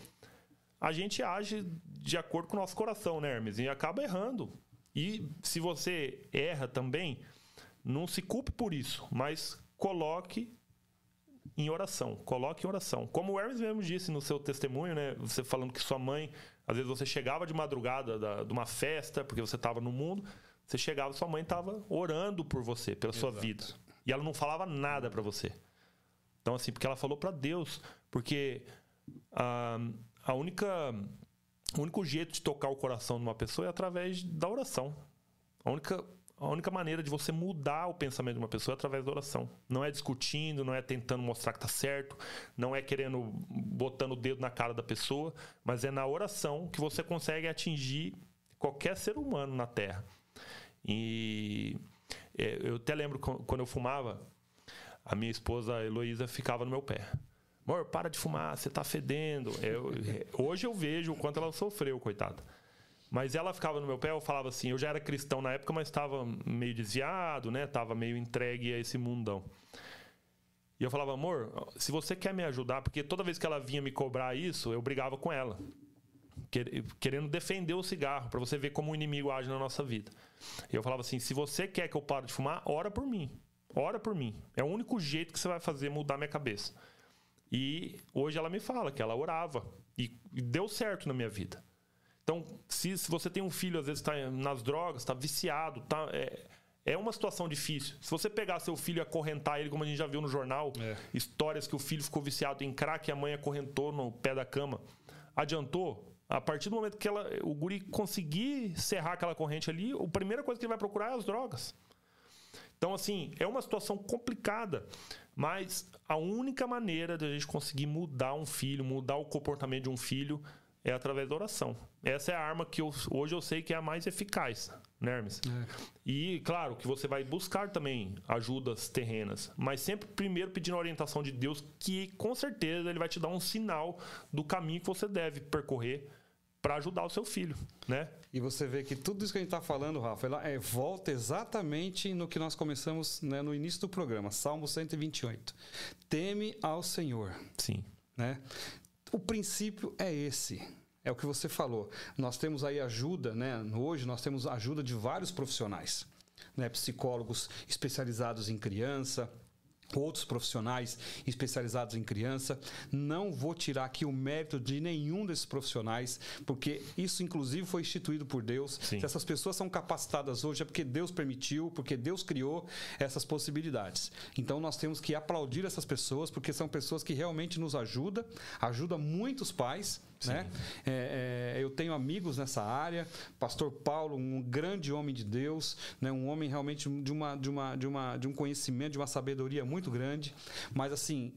a gente age de acordo com o nosso coração, né, Hermes? E acaba errando. E se você erra também, não se culpe por isso, mas coloque em oração. Coloque em oração. Como o Hermes mesmo disse no seu testemunho, né? Você falando que sua mãe, às vezes você chegava de madrugada da, de uma festa, porque você estava no mundo, você chegava, sua mãe estava orando por você, pela Exato. sua vida. E ela não falava nada para você. Então, assim, porque ela falou para Deus. Porque ah, a única, o único jeito de tocar o coração de uma pessoa é através da oração. A única, a única maneira de você mudar o pensamento de uma pessoa é através da oração. Não é discutindo, não é tentando mostrar que está certo, não é querendo botando o dedo na cara da pessoa, mas é na oração que você consegue atingir qualquer ser humano na Terra. E é, eu até lembro quando eu fumava, a minha esposa Heloísa ficava no meu pé. Amor, para de fumar, você tá fedendo. Eu, hoje eu vejo o quanto ela sofreu, coitada. Mas ela ficava no meu pé, eu falava assim, eu já era cristão na época, mas estava meio desviado, né? Tava meio entregue a esse mundão. E eu falava, amor, se você quer me ajudar, porque toda vez que ela vinha me cobrar isso, eu brigava com ela. Querendo defender o cigarro, para você ver como o inimigo age na nossa vida. E eu falava assim: se você quer que eu pare de fumar, ora por mim. Ora por mim. É o único jeito que você vai fazer mudar minha cabeça. E hoje ela me fala que ela orava e, deu certo na minha vida. Então, se, se você tem um filho, às vezes está nas drogas, está viciado, tá, é, é uma situação difícil. Se você pegar seu filho e acorrentar ele, como a gente já viu no jornal, é. histórias que o filho ficou viciado em crack e a mãe acorrentou no pé da cama. Adiantou? A partir do momento que ela, o guri conseguir serrar aquela corrente ali, a primeira coisa que ele vai procurar é as drogas. Então, assim, é uma situação complicada, mas a única maneira de a gente conseguir mudar um filho, mudar o comportamento de um filho, é através da oração. Essa é a arma que eu, hoje eu sei que é a mais eficaz, né, Hermes? É. E, claro, que você vai buscar também ajudas terrenas, mas sempre primeiro pedindo a orientação de Deus, que com certeza ele vai te dar um sinal do caminho que você deve percorrer para ajudar o seu filho, né? E você vê que tudo isso que a gente está falando, Rafa, ela é, volta exatamente no que nós começamos né, no início do programa, Salmo 128. Teme ao Senhor. Sim. Né? O princípio é esse. É o que você falou. Nós temos aí ajuda, né? Hoje nós temos ajuda de vários profissionais, né? Psicólogos especializados em criança, outros profissionais especializados em criança. Não vou tirar aqui o mérito de nenhum desses profissionais, porque isso, inclusive, foi instituído por Deus. Sim. Se essas pessoas são capacitadas hoje, é porque Deus permitiu, porque Deus criou essas possibilidades. Então, nós temos que aplaudir essas pessoas, porque são pessoas que realmente nos ajudam, ajudam muitos pais. Né? É, é, eu tenho amigos nessa área. Pastor Paulo, um grande homem de Deus, né? um homem realmente de, uma, de, uma, de, uma, de um conhecimento, de uma sabedoria muito grande. Mas, assim,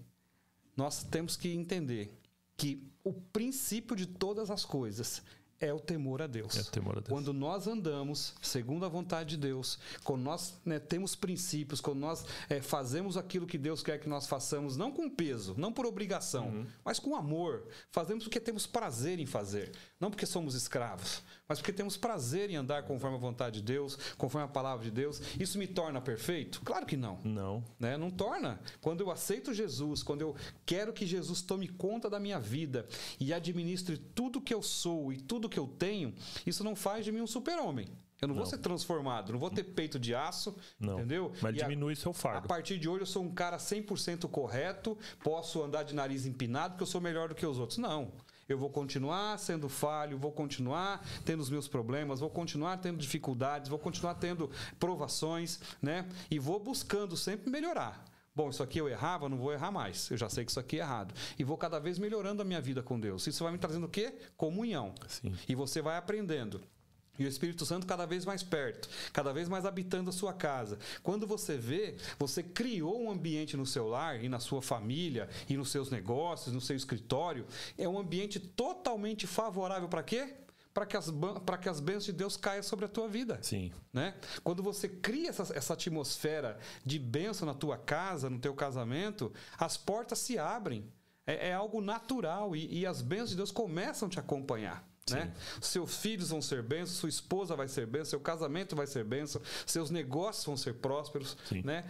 nós temos que entender que o princípio de todas as coisas é o temor a Deus. É o temor a Deus. Quando nós andamos segundo a vontade de Deus, quando nós né, temos princípios, quando nós é, fazemos aquilo que Deus quer que nós façamos, não com peso, não por obrigação, uhum. mas com amor, fazemos porque temos prazer em fazer, não porque somos escravos, mas porque temos prazer em andar conforme a vontade de Deus, conforme a palavra de Deus. Isso me torna perfeito? Claro que não. Não. Né? Não torna. Quando eu aceito Jesus, quando eu quero que Jesus tome conta da minha vida e administre tudo que eu sou e tudo que eu tenho, isso não faz de mim um super-homem. Eu não, não, vou ser transformado, não vou ter peito de aço, não. entendeu? Mas e diminui a, seu fardo. A partir de hoje eu sou um cara 100% correto, posso andar de nariz empinado porque eu sou melhor do que os outros. Não eu vou continuar sendo falho, vou continuar tendo os meus problemas, vou continuar tendo dificuldades, vou continuar tendo provações, né? E vou buscando sempre melhorar. Bom, isso aqui eu errava, não vou errar mais. Eu já sei que isso aqui é errado. E vou cada vez melhorando a minha vida com Deus. Isso vai me trazendo o quê? Comunhão. Sim. E você vai aprendendo. E o Espírito Santo cada vez mais perto, cada vez mais habitando a sua casa. Quando você vê, você criou um ambiente no seu lar e na sua família e nos seus negócios, no seu escritório, é um ambiente totalmente favorável para quê? para que, as, para que as bênçãos de Deus caiam sobre a tua vida. Sim. Né? Quando você cria essa, essa atmosfera de bênção na tua casa, no teu casamento, as portas se abrem. É, é algo natural e, e as bênçãos de Deus começam a te acompanhar. Né? Seus filhos vão ser bênçãos, sua esposa vai ser bênção, seu casamento vai ser bênção, seus negócios vão ser prósperos. Né?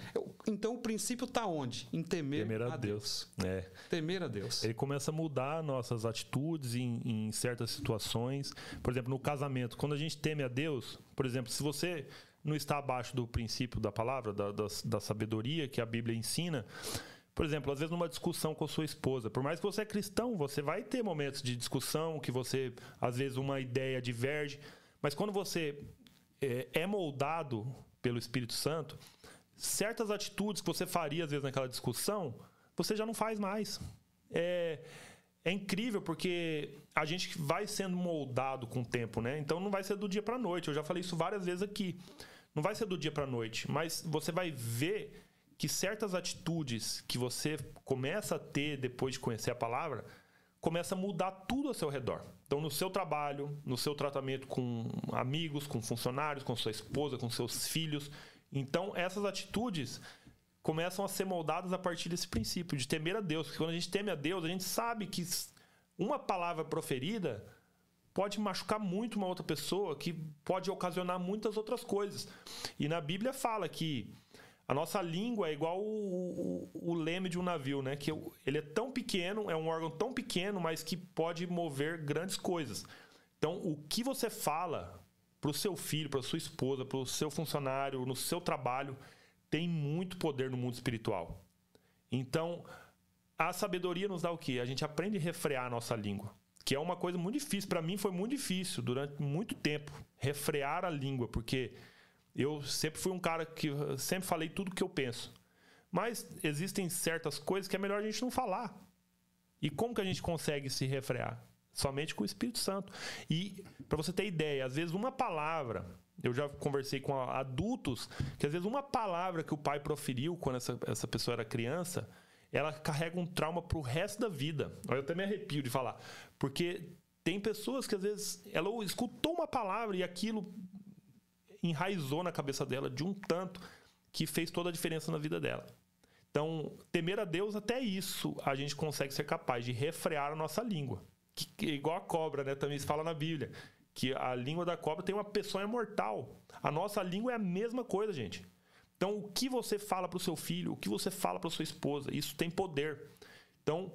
Então o princípio está onde? Em temer, temer a, a Deus. Deus. É. Temer a Deus. Ele começa a mudar nossas atitudes em, em certas situações. Por exemplo, no casamento, quando a gente teme a Deus, por exemplo, se você não está abaixo do princípio da palavra, da, da, da sabedoria que a Bíblia ensina, por exemplo, às vezes numa discussão com a sua esposa, por mais que você é cristão, você vai ter momentos de discussão que você, às vezes, uma ideia diverge. Mas quando você é, é moldado pelo Espírito Santo, certas atitudes que você faria, às vezes, naquela discussão, você já não faz mais. É, é incrível porque a gente vai sendo moldado com o tempo, né? Então não vai ser do dia para noite. Eu já falei isso várias vezes aqui. Não vai ser do dia para noite, mas você vai ver que certas atitudes que você começa a ter depois de conhecer a palavra, começa a mudar tudo ao seu redor. Então, no seu trabalho, no seu tratamento com amigos, com funcionários, com sua esposa, com seus filhos. Então, essas atitudes começam a ser moldadas a partir desse princípio de temer a Deus. Porque quando a gente teme a Deus, a gente sabe que uma palavra proferida pode machucar muito uma outra pessoa, que pode ocasionar muitas outras coisas. E na Bíblia fala que a nossa língua é igual o, o, o, leme de um navio, né? Que ele é tão pequeno, é um órgão tão pequeno, mas que pode mover grandes coisas. Então, o que você fala para o seu filho, para sua esposa, para o seu funcionário, no seu trabalho, tem muito poder no mundo espiritual. Então, a sabedoria nos dá o quê? A gente aprende a refrear a nossa língua, que é uma coisa muito difícil. Para mim, foi muito difícil durante muito tempo refrear a língua, porque eu sempre fui um cara que sempre falei tudo que eu penso. Mas existem certas coisas que é melhor a gente não falar. E como que a gente consegue se refrear? somente com o Espírito Santo. E para você ter ideia, às vezes uma palavra, eu já conversei com adultos, que às vezes uma palavra que o pai proferiu quando essa, essa pessoa era criança, ela carrega um trauma pro resto da vida. Eu até me arrepio de falar. Porque tem pessoas que às vezes ela escutou uma palavra e aquilo enraizou na cabeça dela de um tanto que fez toda a diferença na vida dela. Então, temer a Deus, até isso a gente consegue ser capaz de refrear a nossa língua. Que, que, igual a cobra, né? Também se fala na Bíblia. Que a língua da cobra tem uma peçonha mortal. A nossa língua é a mesma coisa, gente. Então, o que você fala para o seu filho, o que você fala para sua esposa, isso tem poder. Então,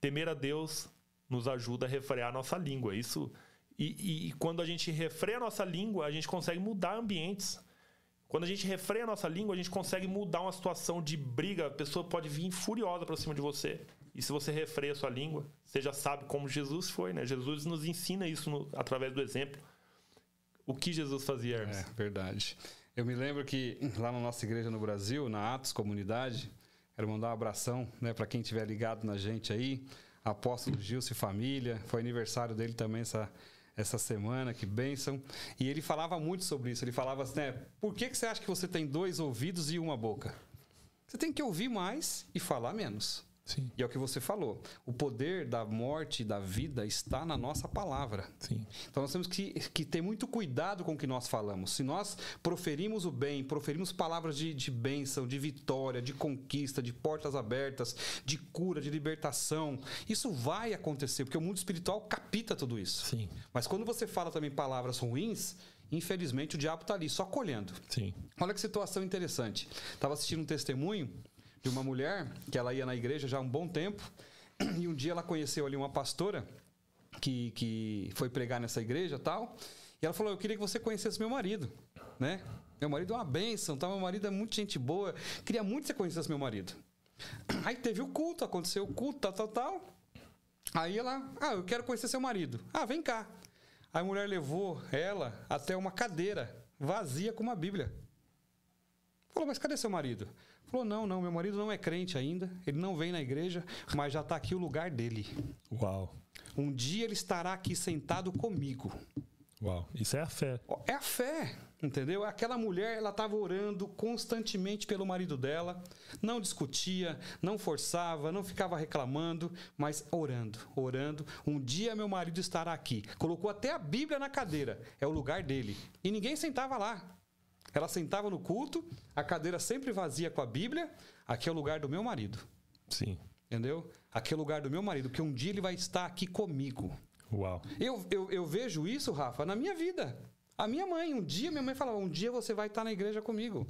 temer a Deus nos ajuda a refrear a nossa língua. Isso e, e, e, quando a gente refreia a nossa língua, a gente consegue mudar ambientes. Quando a gente refreia a nossa língua, a gente consegue mudar uma situação de briga. A pessoa pode vir furiosa para cima de você. E se você refreia a sua língua, você já sabe como Jesus foi, né? Jesus nos ensina isso no, através do exemplo. O que Jesus fazia, Hermes? É, verdade. Eu me lembro que lá na nossa igreja no Brasil, na Atos Comunidade, quero mandar um abração né, para quem estiver ligado na gente aí. Apóstolo Gilson e família. Foi aniversário dele também essa, essa semana, que bênção. E ele falava muito sobre isso. Ele falava assim, né? Por que, que você acha que você tem dois ouvidos e uma boca? Você tem que ouvir mais e falar menos. Sim. E é o que você falou. O poder da morte e da vida está na nossa palavra. Sim. Então nós temos que, que ter muito cuidado com o que nós falamos. Se nós proferimos o bem, proferimos palavras de, de bênção, de vitória, de conquista, de portas abertas, de cura, de libertação, isso vai acontecer, porque o mundo espiritual capita tudo isso. Sim. Mas quando você fala também palavras ruins, infelizmente o diabo está ali, só colhendo. Sim. Olha que situação interessante. Estava assistindo um testemunho de uma mulher que ela ia na igreja já há um bom tempo e um dia ela conheceu ali uma pastora que, que foi pregar nessa igreja tal e ela falou eu queria que você conhecesse meu marido né? Meu marido é uma bênção tá? meu marido é muito gente boa queria muito que você conhecesse meu marido aí teve o culto aconteceu o culto tal tal tal. Aí ela ah eu quero conhecer seu marido ah vem cá a mulher levou ela até uma cadeira vazia com uma bíblia. Falou mas cadê seu marido Falou: não, não, meu marido não é crente ainda, ele não vem na igreja, mas já está aqui o lugar dele. Uau. Um dia ele estará aqui sentado comigo. Uau, isso é a fé. É a fé, entendeu? Aquela mulher, ela estava orando constantemente pelo marido dela, não discutia, não forçava, não ficava reclamando, mas orando, orando. Um dia meu marido estará aqui. Colocou até a Bíblia na cadeira, é o lugar dele. E ninguém sentava lá. Ela sentava no culto, a cadeira sempre vazia com a Bíblia. Aqui é o lugar do meu marido. Sim. Entendeu? Aqui é o lugar do meu marido, que um dia ele vai estar aqui comigo. Uau. Eu, eu, eu vejo isso, Rafa, na minha vida. A minha mãe, um dia, minha mãe falava: um dia você vai estar na igreja comigo.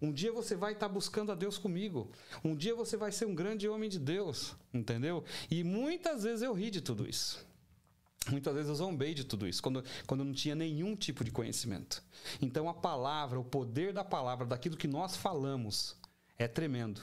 Um dia você vai estar buscando a Deus comigo. Um dia você vai ser um grande homem de Deus. Entendeu? E muitas vezes eu ri de tudo isso. Muitas vezes eu zombei de tudo isso, quando, quando não tinha nenhum tipo de conhecimento. Então a palavra, o poder da palavra, daquilo que nós falamos, é tremendo.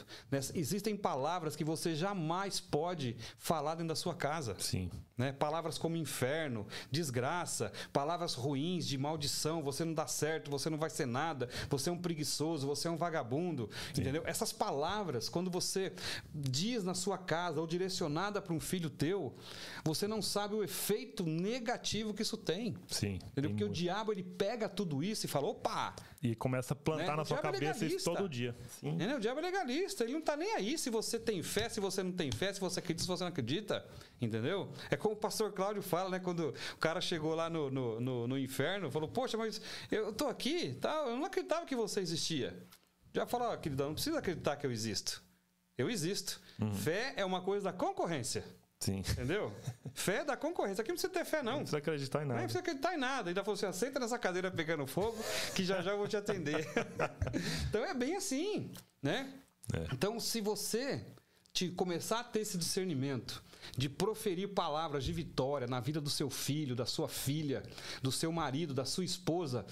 Existem palavras que você jamais pode falar dentro da sua casa. Sim. Né? Palavras como inferno, desgraça, palavras ruins, de maldição, você não dá certo, você não vai ser nada, você é um preguiçoso, você é um vagabundo. Sim. Entendeu? Essas palavras, quando você diz na sua casa ou direcionada para um filho teu, você não sabe o efeito negativo que isso tem. Sim. Entendeu? Porque muito. o diabo ele pega tudo isso e fala: opa! E começa a plantar né? na sua é cabeça é isso todo dia. Sim. Entendeu? diabo é legalista. Ele não tá nem aí se você tem fé, se você não tem fé, se você acredita, se você não acredita. Entendeu? É como o pastor Cláudio fala, né? Quando o cara chegou lá no, no, no, no inferno, falou: Poxa, mas eu tô aqui, tá? eu não acreditava que você existia. Já falou, oh, queridão, não precisa acreditar que eu existo. Eu existo. Uhum. Fé é uma coisa da concorrência. Sim. Entendeu? Fé da concorrência. Aqui não precisa ter fé, não. Não precisa acreditar em nada. Não precisa acreditar em nada. Ainda falou assim: aceita nessa cadeira pegando fogo, que já já eu vou te atender. então é bem assim, né? É. Então, se você te começar a ter esse discernimento de proferir palavras de vitória na vida do seu filho, da sua filha, do seu marido, da sua esposa,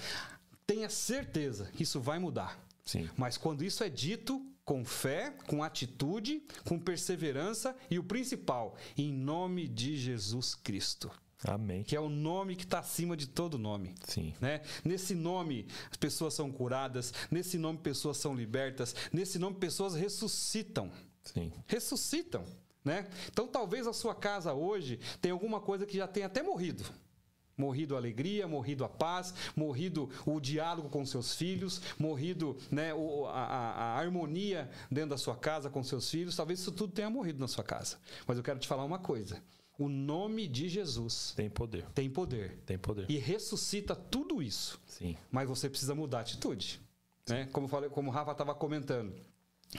tenha certeza que isso vai mudar. Sim. Mas quando isso é dito com fé, com atitude, com perseverança e o principal, em nome de Jesus Cristo. Amém. Que é o nome que está acima de todo nome. Sim. Né? Nesse nome, as pessoas são curadas. Nesse nome, pessoas são libertas. Nesse nome, pessoas ressuscitam. Sim. Ressuscitam. Né? Então talvez a sua casa hoje tenha alguma coisa que já tenha até morrido. Morrido a alegria, morrido a paz, morrido o diálogo com seus filhos, morrido né, o, a, a, harmonia dentro da sua casa com seus filhos. Talvez isso tudo tenha morrido na sua casa. Mas eu quero te falar uma coisa. O nome de Jesus tem poder. Tem poder. Tem poder. E ressuscita tudo isso. Sim. Mas você precisa mudar a atitude. Né? Como, falei, como o Rafa estava comentando.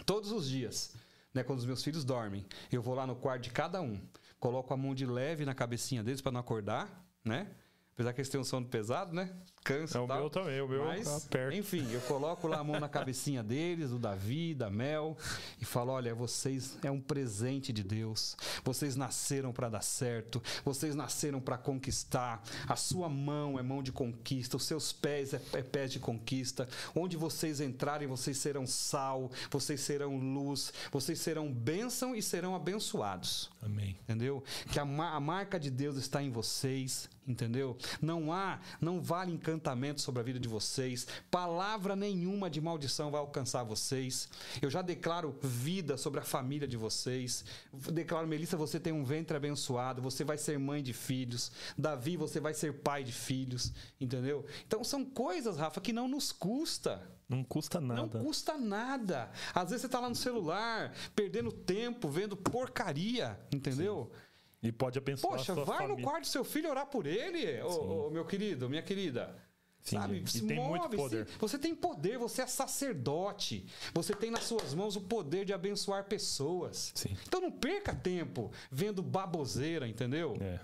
Todos os dias, né, quando os meus filhos dormem, eu vou lá no quarto de cada um, coloco a mão de leve na cabecinha deles para não acordar, né? Apesar que eles têm um sono pesado, né? Cansa. É o tal. meu também, o meu Mas, tá perto. Enfim, eu coloco lá a mão na cabecinha deles, do Davi, da Mel, e falo: olha, vocês é um presente de Deus. Vocês nasceram para dar certo. Vocês nasceram para conquistar. A sua mão é mão de conquista. Os seus pés é, é pés de conquista. Onde vocês entrarem, vocês serão sal. Vocês serão luz. Vocês serão bênção e serão abençoados. Amém. Entendeu? Que a, a marca de Deus está em vocês entendeu? Não há, não vale encantamento sobre a vida de vocês, palavra nenhuma de maldição vai alcançar vocês. Eu já declaro vida sobre a família de vocês. Declaro, Melissa, você tem um ventre abençoado, você vai ser mãe de filhos. Davi, você vai ser pai de filhos, entendeu? Então são coisas, Rafa, que não nos custa. Não custa nada. Não custa nada. Às vezes você está lá no celular, perdendo tempo, vendo porcaria, entendeu? Sim. E pode abençoar Poxa, vai família. no quarto do seu filho orar por ele, ô, ô, meu querido, minha querida. Sim, Sabe? e Se tem move, muito poder. se- Você tem poder, você é sacerdote. Você tem nas suas mãos o poder de abençoar pessoas. Sim. Então não perca tempo vendo baboseira, entendeu? É.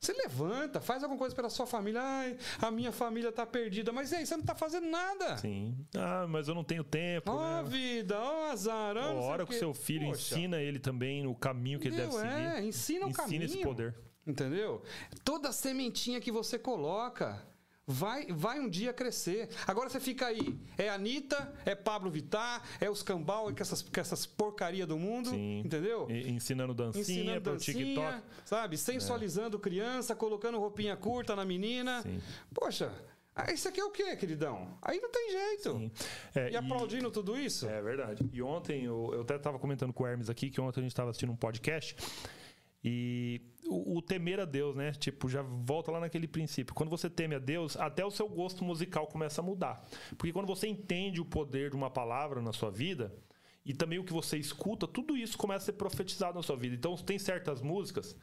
Você levanta, faz alguma coisa pela sua família. Ai, a minha família tá perdida. Mas aí, você não tá fazendo nada. Sim. Ah, mas eu não tenho tempo. Ó né? vida, ó azar. ó não sei Ora o com seu filho, Poxa. ensina ele também o caminho que ele deve Entendeu? seguir. É, ensina o ensina caminho. esse poder. Entendeu? Toda sementinha que você coloca vai, vai um dia crescer. Agora você fica aí. É Anitta, é Pablo Vittar, é os cambal, com essas, com essas porcaria do mundo. Sim. Entendeu? E- ensinando dancinha Ensinando pro dancinha, TikTok. sabe? Sensualizando criança, colocando roupinha curta na menina. Sim. Poxa, ah, isso aqui é o quê, queridão? Aí não tem jeito. É, E aplaudindo tudo isso? É verdade. E ontem, eu, eu até estava comentando com o Hermes aqui, que ontem a gente estava assistindo um podcast. E o, o temer a Deus, né? Tipo, já volta lá naquele princípio. Quando você teme a Deus, até o seu gosto musical começa a mudar. Porque quando você entende o poder de uma palavra na sua vida, e também o que você escuta, tudo isso começa a ser profetizado na sua vida. Então, tem certas músicas.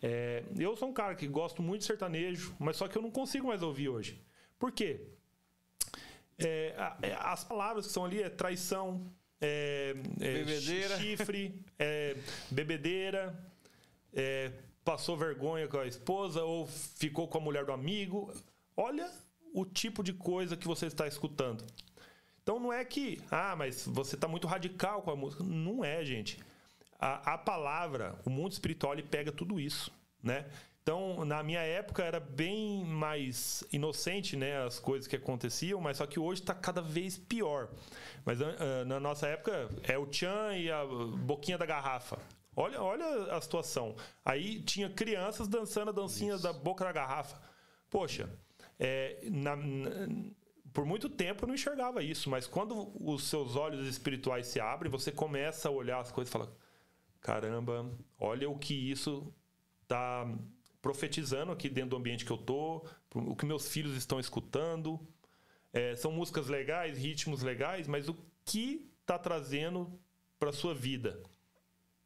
é, eu sou um cara que gosto muito de sertanejo, mas só que eu não consigo mais ouvir hoje. Por quê? É, é, as palavras que são ali é traição, é, é Bebedeira. chifre, é, bebedeira, é, passou vergonha com a esposa ou ficou com a mulher do amigo. Olha o tipo de coisa que você está escutando. Então não é que, ah, mas você está muito radical com a música. Não é, gente. A, a palavra, o mundo espiritual, ele pega tudo isso, né? Então, na minha época era bem mais inocente, né, as coisas que aconteciam, mas só que hoje está cada vez pior. Mas ah, na nossa época é o tchan e a boquinha da garrafa. Olha, olha a situação. Aí tinha crianças dançando a dancinha da boca da garrafa. Poxa, é, na- na- por muito tempo eu não enxergava isso, mas quando os seus olhos espirituais se abrem, você começa a olhar as coisas e fala: caramba, olha o que isso tá profetizando aqui dentro do ambiente que eu tô, o que meus filhos estão escutando. É, são músicas legais, ritmos legais, mas o que tá trazendo para sua vida,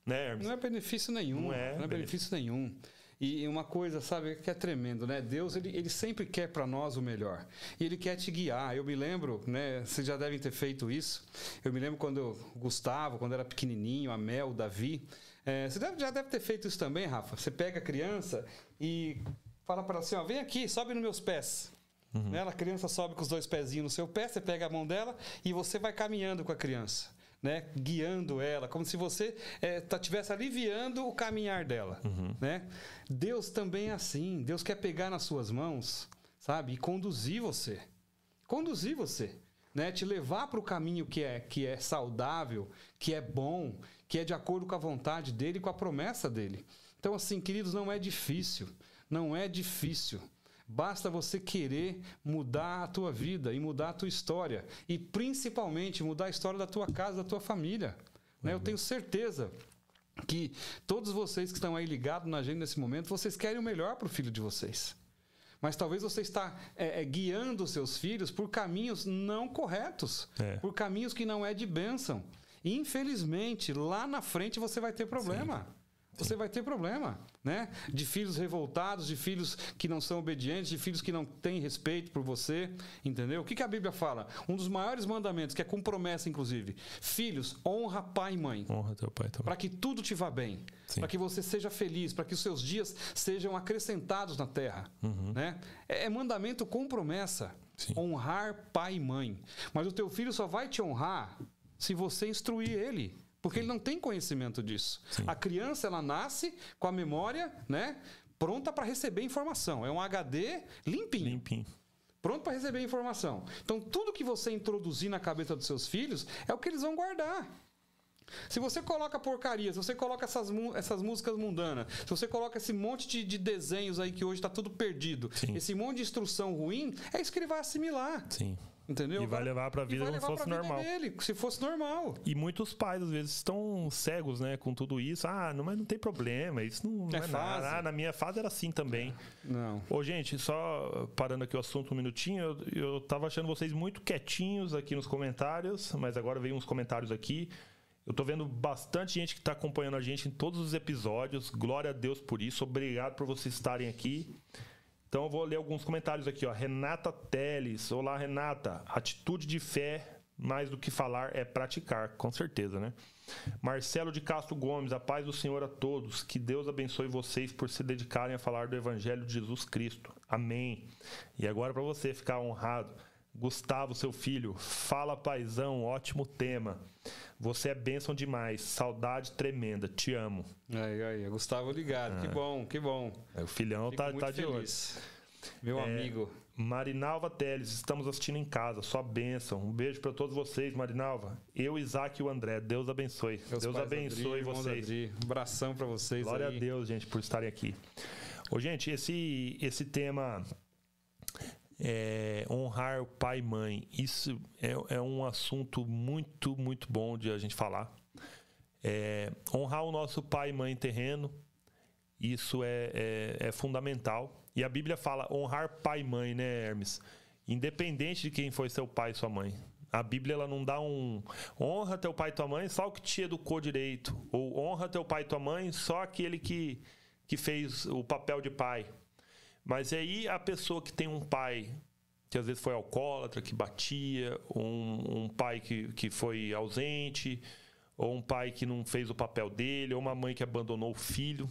né, Hermes? Não é benefício nenhum. Não Não é é, benefício nenhum. E uma coisa, sabe, que é tremendo, né? Deus, ele, ele sempre quer para nós o melhor. E ele quer te guiar. Eu me lembro, né? Vocês já devem ter feito isso. Eu me lembro quando o Gustavo, quando era pequenininho, a Mel, o Davi. É, você deve- já deve ter feito isso também, Rafa. Você pega a criança e fala para ela assim: ó, vem aqui, sobe nos meus pés. Né? A criança sobe com os dois pezinhos no seu pé, você pega a mão dela e você vai caminhando com a criança. Né, guiando ela, como se você estivesse aliviando o caminhar dela. Né? Deus também é assim. Deus quer pegar nas suas mãos, sabe, e conduzir você, conduzir você, né, te levar para o caminho que é que é saudável, que é bom, que é de acordo com a vontade dele com a promessa dele. Então, assim, queridos, não é difícil, não é difícil. Basta você querer mudar a tua vida e mudar a tua história. E principalmente mudar a história da tua casa, da tua família. Né? Eu tenho certeza que todos vocês que estão aí ligados na gente nesse momento, vocês querem o melhor para o filho de vocês. Mas talvez você está é, é, guiando os seus filhos por caminhos não corretos, É. por caminhos que não é de bênção. E, infelizmente, lá na frente você vai ter problema. Você vai ter problema, né? De filhos revoltados, de filhos que não são obedientes, de filhos que não têm respeito por você, entendeu? O que, que a Bíblia fala? Um dos maiores mandamentos, que é com promessa, inclusive. Filhos, honra pai e mãe Honra teu pai também. para que tudo te vá bem, para que você seja feliz, para que os seus dias sejam acrescentados na terra, né? É, é mandamento com promessa, Uhum. Sim. honrar pai e mãe. Mas o teu filho só vai te honrar se você instruir ele, porque ele não tem conhecimento disso. Sim. A criança ela nasce com a memória, né? Pronta para receber informação. É um HD limpinho Limpinho. pronto para receber informação. Então, tudo que você introduzir na cabeça dos seus filhos é o que eles vão guardar. Se você coloca porcaria, se você coloca essas, essas músicas mundanas, se você coloca esse monte de, de desenhos aí que hoje está tudo perdido, Sim. esse monte de instrução ruim, é isso que ele vai assimilar. Sim. Entendeu? E vai levar pra E vida como se fosse normal. Dele, se fosse normal. E muitos pais, às vezes, estão cegos, né, com tudo isso. Ah, não, mas não tem problema, isso não, não É é, nada. fase. Ah, na minha fase era assim também. Não. Ô, gente, só parando aqui o assunto um minutinho, eu, eu tava achando vocês muito quietinhos aqui nos comentários, mas agora veio uns comentários aqui. Eu tô vendo bastante gente que tá acompanhando a gente em todos os episódios. Glória a Deus por isso. Obrigado por vocês estarem aqui. Então eu vou ler alguns comentários aqui, ó. Renata Teles. Olá, Renata. Atitude de fé, mais do que falar, é praticar, com certeza, né? Marcelo de Castro Gomes, a paz do Senhor a todos. Que Deus abençoe vocês por se dedicarem a falar do Evangelho de Jesus Cristo. Amém. E agora para você ficar honrado. Gustavo, seu filho, fala paizão, ótimo tema. Você é bênção demais, saudade tremenda, te amo. Aí, aí, Gustavo ligado. Que bom, que bom. É, O filhão Fico tá, tá de olho. Meu amigo. Marinalva Teles, estamos assistindo em casa, só bênção. Um beijo para todos vocês, Marinalva. Eu, Isaac e o André, Deus abençoe. Meus Deus abençoe Adri, vocês. Adri. Um abração pra vocês Glória aí. a Deus, gente, por estarem aqui. Ô, gente, esse, esse tema é, honrar o pai e mãe, isso é, é um assunto muito, muito bom de a gente falar. É, honrar o nosso pai e mãe terreno, isso é, é, é fundamental. E a Bíblia fala honrar pai e mãe, né, Hermes? Independente de quem foi seu pai e sua mãe. A Bíblia ela não dá um honra teu pai e tua mãe só o que te educou direito. Ou honra teu pai e tua mãe só aquele que, que fez o papel de pai. Mas aí a pessoa que tem um pai que às vezes foi alcoólatra, que batia, um, um pai que, que foi ausente, ou um pai que não fez o papel dele, ou uma mãe que abandonou o filho.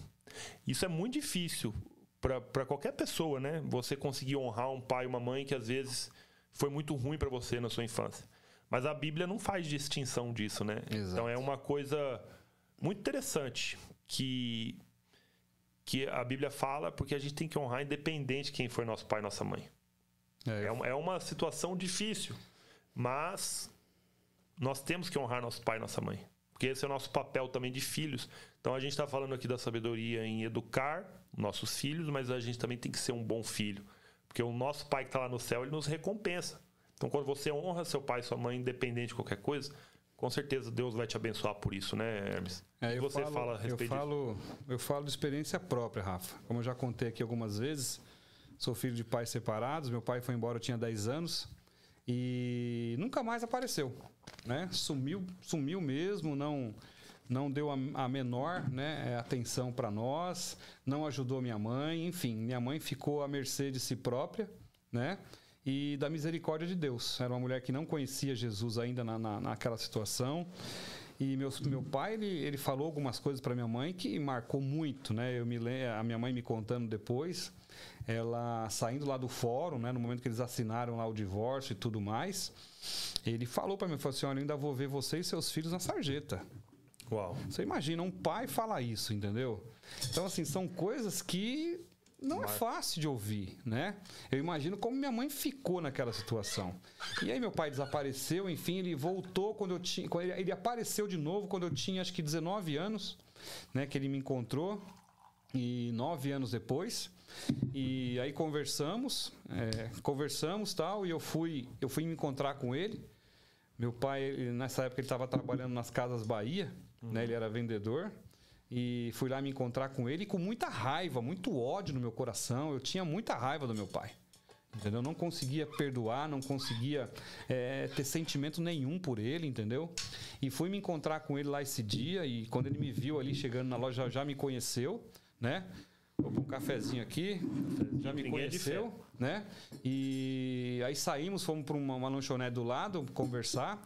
Isso é muito difícil para qualquer pessoa, né? Você conseguir honrar um pai e uma mãe que às vezes foi muito ruim para você na sua infância. Mas a Bíblia não faz distinção disso, né? Exato. Então é uma coisa muito interessante que que a Bíblia fala porque a gente tem que honrar independente de quem foi nosso pai e nossa mãe. É, É uma, é uma situação difícil, mas nós temos que honrar nosso pai e nossa mãe. Porque esse é o nosso papel também de filhos. Então a gente está falando aqui da sabedoria em educar nossos filhos, mas a gente também tem que ser um bom filho. Porque o nosso pai que está lá no céu, ele nos recompensa. Então quando você honra seu pai e sua mãe, independente de qualquer coisa, com certeza Deus vai te abençoar por isso, né, Hermes? É, eu você falo, fala a eu respeito disso? falo, eu falo de experiência própria, Rafa. Como eu já contei aqui algumas vezes, sou filho de pais separados. Meu pai foi embora, eu tinha 10 anos e nunca mais apareceu, né? Sumiu, sumiu mesmo, não não deu a, a menor né, atenção para nós, não ajudou minha mãe, enfim, minha mãe ficou à mercê de si própria, né? E da misericórdia de Deus. Era uma mulher que não conhecia Jesus ainda na, na, naquela situação. E meu, meu pai, ele, ele falou algumas coisas para minha mãe que marcou muito, né? Eu me a minha mãe me contando depois, ela saindo lá do fórum, né? No momento que eles assinaram lá o divórcio e tudo mais, ele falou para mim, falou assim, olha, ainda vou ver você e seus filhos na sarjeta. Uau. Você imagina um pai falar isso, entendeu? Então, assim, são coisas que não é fácil de ouvir, né? Eu imagino como minha mãe ficou naquela situação. E aí meu pai desapareceu, enfim, ele voltou quando eu tinha, quando ele, apareceu de novo quando eu tinha acho que 19 anos, né, que ele me encontrou e nove anos depois. E aí conversamos, é, conversamos tal, e eu fui, eu fui me encontrar com ele. Meu pai, ele- nessa época, ele estava trabalhando nas Casas Bahia, né? Ele era vendedor. E fui lá me encontrar com ele com muita raiva, muito ódio no meu coração. Eu tinha muita raiva do meu pai. Entendeu? Não conseguia perdoar, não conseguia é, ter sentimento nenhum por ele, entendeu? E fui me encontrar com ele lá esse dia. E quando ele me viu ali chegando na loja, já me conheceu, né? Vou um cafezinho aqui, já me é conheceu, né? E aí saímos, fomos para uma, uma lanchonete do lado conversar.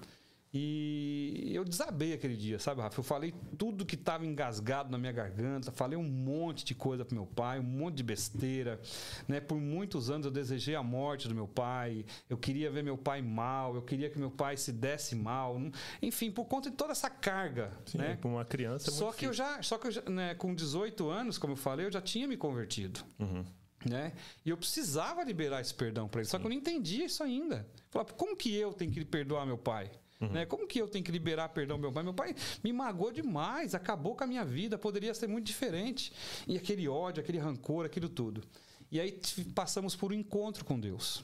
E eu desabei aquele dia, sabe, Rafa? Eu falei tudo que estava engasgado na minha garganta, falei um monte de coisa pro meu pai, um monte de besteira, né? Por muitos anos eu desejei a morte do meu pai, eu queria ver meu pai mal, eu queria que meu pai se desse mal, enfim, por conta de toda essa carga, Sim, né? Para uma criança é Só que difícil. eu já, só que eu já, né, com 18 anos, como eu falei, eu já tinha me convertido. Uhum. Né? E eu precisava liberar esse perdão para ele, Sim. só que eu não entendia isso ainda. Falava, como que eu tenho que perdoar meu pai? Uhum. Né? Como que eu tenho que liberar perdão meu pai? Meu pai me magoou demais, acabou com a minha vida, poderia ser muito diferente. E aquele ódio, aquele rancor, aquilo tudo. E aí passamos por um encontro com Deus.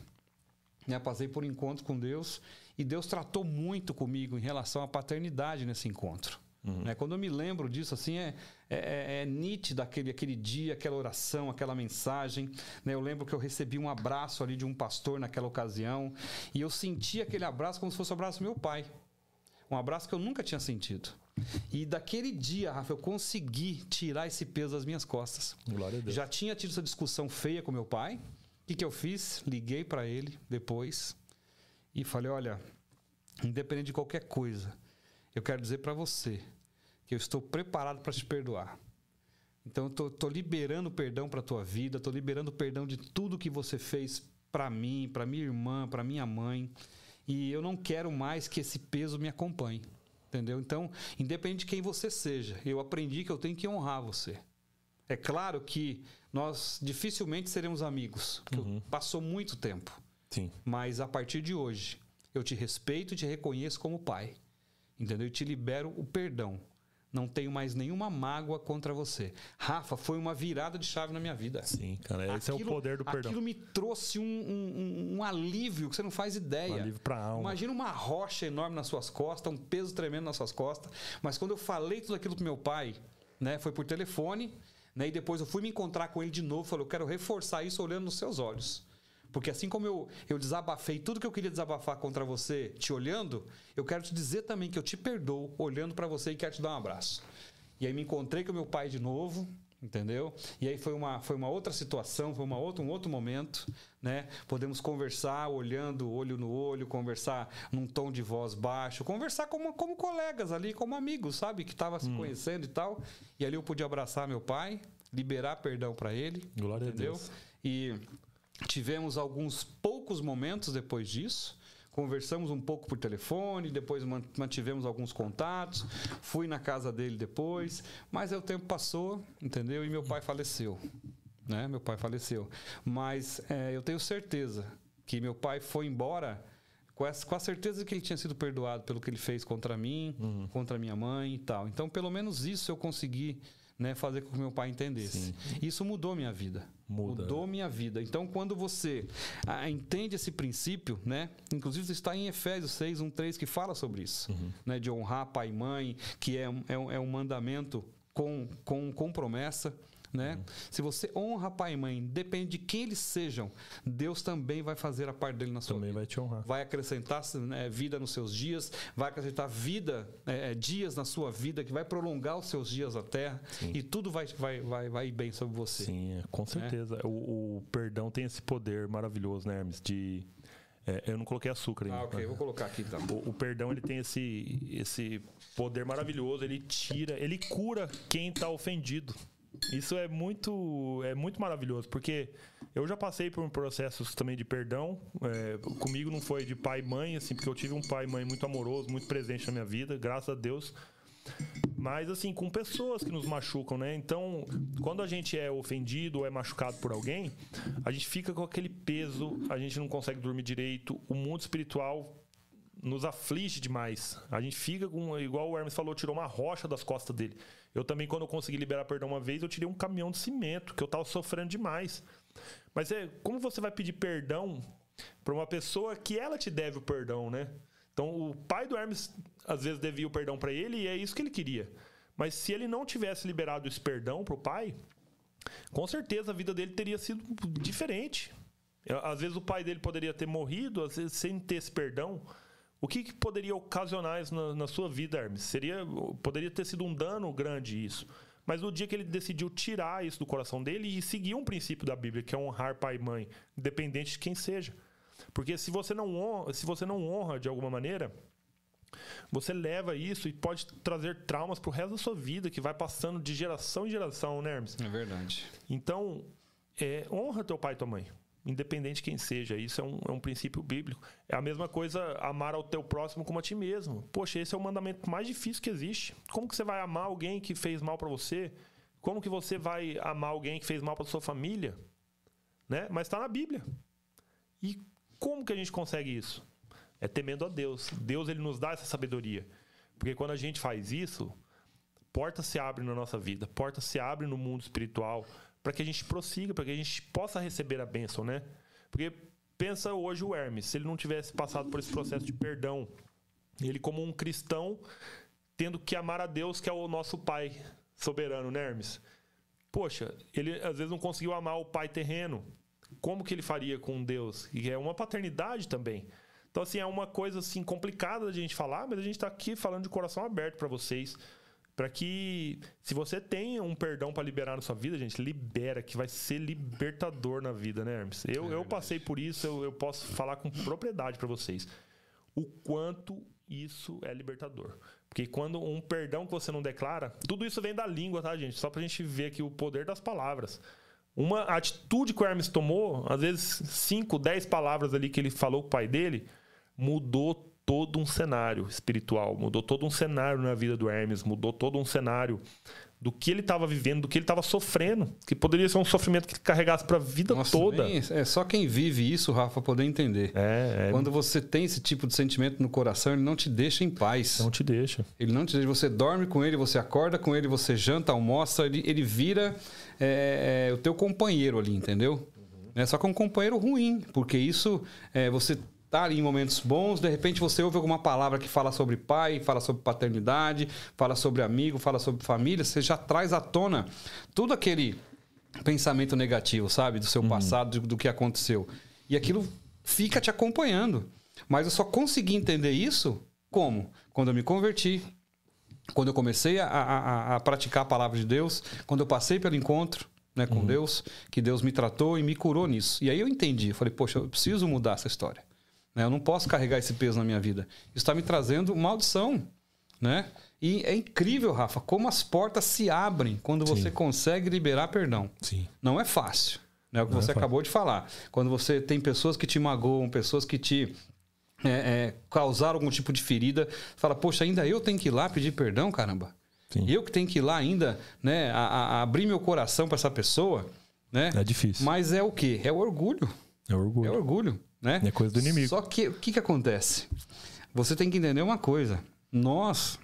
Né? Passei por um encontro com Deus e Deus tratou muito comigo em relação à paternidade nesse encontro. Uhum. Né? Quando eu me lembro disso, assim, é, é, é, é nítido aquele, aquele dia, aquela oração, aquela mensagem. Né? Eu lembro que eu recebi um abraço ali de um pastor naquela ocasião e eu senti aquele abraço como se fosse o abraço do meu pai. Um abraço que eu nunca tinha sentido. E daquele dia, Rafa, eu consegui tirar esse peso das minhas costas. Glória a Deus. Já tinha tido essa discussão feia com meu pai. O que, que eu fiz? Liguei para ele depois e falei: olha, independente de qualquer coisa, eu quero dizer para você que eu estou preparado para te perdoar. Então eu tô, tô liberando perdão para tua vida, estou liberando perdão de tudo que você fez para mim, para minha irmã, para minha mãe, e eu não quero mais que esse peso me acompanhe. Entendeu? Então, independente de quem você seja, eu aprendi que eu tenho que honrar você. É claro que nós dificilmente seremos amigos, uhum. passou muito tempo. Sim. Mas a partir de hoje, eu te respeito e te reconheço como pai. Entendeu? E te libero o perdão. Não tenho mais nenhuma mágoa contra você. Rafa, foi uma virada de chave na minha vida. Sim, cara. Esse aquilo, é o poder do perdão. Aquilo me trouxe um, um, um alívio que você não faz ideia. Um alívio pra alma. Imagina uma rocha enorme nas suas costas, um peso tremendo nas suas costas. Mas quando eu falei tudo aquilo pro meu pai, né? Foi por telefone, né? E depois eu fui me encontrar com ele de novo. Falei, eu quero reforçar isso olhando nos seus olhos. Porque assim como eu, eu desabafei tudo que eu queria desabafar contra você, te olhando, eu quero te dizer também que eu te perdoo olhando para você e quero te dar um abraço. E aí me encontrei com meu pai de novo, entendeu? E aí foi uma, foi uma outra situação, foi uma outra, um outro momento, né? Podemos conversar olhando olho no olho, conversar num tom de voz baixo, conversar como, como colegas ali, como amigos, sabe? Que estava se hum. conhecendo e tal. E ali eu pude abraçar meu pai, liberar perdão para ele, Glória entendeu? A Deus. E Tivemos alguns poucos momentos depois disso. Conversamos um pouco por telefone, depois mantivemos alguns contatos. Fui na casa dele depois, mas aí o tempo passou, entendeu? E meu pai faleceu. Né? Meu pai faleceu. Mas é, eu tenho certeza que meu pai foi embora com, essa, com a certeza que ele tinha sido perdoado pelo que ele fez contra mim, uhum. contra minha mãe e tal. Então, pelo menos isso eu consegui né, fazer com que meu pai entendesse. Sim. Isso mudou minha vida. Muda. Mudou minha vida. Então, quando você ah, entende esse princípio, né? Inclusive está em Efésios 6, 1, 3, que fala sobre isso. Uhum. Né, de honrar pai e mãe, que é, é, é um mandamento com, com, com promessa né? Uhum. Se você honra pai e mãe, depende de quem eles sejam, Deus também vai fazer a parte dele na sua também vida. vai te honrar. Vai acrescentar né, vida nos seus dias, vai acrescentar vida, é, é, dias na sua vida, que vai prolongar os seus dias na terra Sim. e tudo vai, vai, vai, vai ir bem sobre você. Sim, é, com né? certeza. O, o, perdão tem esse poder maravilhoso, né, Hermes? De. É, eu não coloquei açúcar ainda. Ah, ok, vou colocar aqui então. O, o, perdão ele tem esse, esse poder maravilhoso, ele tira, ele cura quem está ofendido. Isso é muito, é muito maravilhoso, porque eu já passei por um processo também de perdão. É, comigo não foi de pai e mãe, assim, porque eu tive um pai e mãe muito amoroso, muito presente na minha vida, graças a Deus. Mas, assim, com pessoas que nos machucam, né? Então, quando a gente é ofendido ou é machucado por alguém, a gente fica com aquele peso, a gente não consegue dormir direito, o mundo espiritual nos aflige demais. A gente fica com, igual o Hermes falou, tirou uma rocha das costas dele. Eu também, quando eu consegui liberar perdão uma vez, eu tirei um caminhão de cimento, que eu tava sofrendo demais. Mas é, como você vai pedir perdão para uma pessoa que ela te deve o perdão, né? Então, o pai do Hermes às vezes devia o perdão para ele e é isso que ele queria. Mas se ele não tivesse liberado esse perdão pro pai, com certeza a vida dele teria sido diferente. Às vezes o pai dele poderia ter morrido, às vezes sem ter esse perdão. O que, que poderia ocasionar isso na, na, sua vida, Hermes? Seria, poderia ter sido um dano grande isso. Mas no dia que ele decidiu tirar isso do coração dele e seguir um princípio da Bíblia, que é honrar pai e mãe, independente de quem seja. Porque se você não honra, se você não honra de alguma maneira, você leva isso e pode trazer traumas pro resto da sua vida, que vai passando de geração em geração, né, Hermes? É verdade. Então, é, honra teu pai e tua mãe independente de quem seja. Isso é um, é um princípio bíblico. É a mesma coisa amar ao teu próximo como a ti mesmo. Poxa, esse é o mandamento mais difícil que existe. Como que você vai amar alguém que fez mal para você? Como que você vai amar alguém que fez mal para sua família? Né? Mas está na Bíblia. E como que a gente consegue isso? É temendo a Deus. Deus ele nos dá essa sabedoria. Porque quando a gente faz isso, portas se abrem na nossa vida, portas se abrem no mundo espiritual, para que a gente prossiga, para que a gente possa receber a bênção, né? Porque pensa hoje o Hermes, se ele não tivesse passado por esse processo de perdão, ele como um cristão tendo que amar a Deus, que é o nosso pai soberano, né, Hermes? Poxa, ele às vezes não conseguiu amar o pai terreno. Como que ele faria com Deus? E é uma paternidade também. Então, assim, é uma coisa assim complicada da gente falar, mas a gente está aqui falando de coração aberto para vocês para que se você tem um perdão para liberar na sua vida, gente, libera, que vai ser libertador na vida, né, Hermes? Eu, é eu passei por isso, eu, eu posso falar com propriedade para vocês. O quanto isso é libertador. Porque quando um perdão que você não declara, tudo isso vem da língua, tá, gente? Só pra gente ver aqui o poder das palavras. Uma atitude que o Hermes tomou, às vezes 5, 10 palavras ali que ele falou com o pai dele, mudou todo um cenário espiritual, mudou todo um cenário na vida do Hermes, mudou todo um cenário do que ele estava vivendo, do que ele estava sofrendo, que poderia ser um sofrimento que carregasse para a vida Nossa, toda. É só quem vive isso, Rafa, poder entender. É, é... Quando você tem esse tipo de sentimento no coração, ele não te deixa em paz. Não te deixa. Ele não te deixa. Você dorme com ele, você acorda com ele, você janta, almoça, ele, ele vira é, é, o teu companheiro ali, entendeu? Uhum. É só que é um companheiro ruim, porque isso é, você tá ali em momentos bons, de repente você ouve alguma palavra que fala sobre pai, fala sobre paternidade, fala sobre amigo, fala sobre família, você já traz à tona todo aquele pensamento negativo, sabe, do seu uhum. passado, do, do que aconteceu. E aquilo fica te acompanhando. Mas eu só consegui entender isso como? Quando eu me converti, quando eu comecei a, a, a, praticar a palavra de Deus, quando eu passei pelo encontro né, com uhum. Deus, que Deus me tratou e me curou nisso. E aí eu entendi, eu falei, poxa, eu preciso mudar essa história. Né? Eu não posso carregar esse peso na minha vida. Isso está me trazendo maldição. Né? E é incrível, Rafa, como as portas se abrem quando Sim. você consegue liberar perdão. Sim. Não é fácil. Né? O que não você é acabou de falar. Quando você tem pessoas que te magoam, pessoas que te é, é, causaram algum tipo de ferida, fala, poxa, ainda eu tenho que ir lá pedir perdão, caramba. Sim. Eu que tenho que ir lá ainda, né, a, a abrir meu coração para essa pessoa, né? É difícil. Mas é o quê? É o orgulho. É o orgulho. É o orgulho né? É coisa do inimigo. Só que o que, que acontece? Você tem que entender uma coisa. Nós,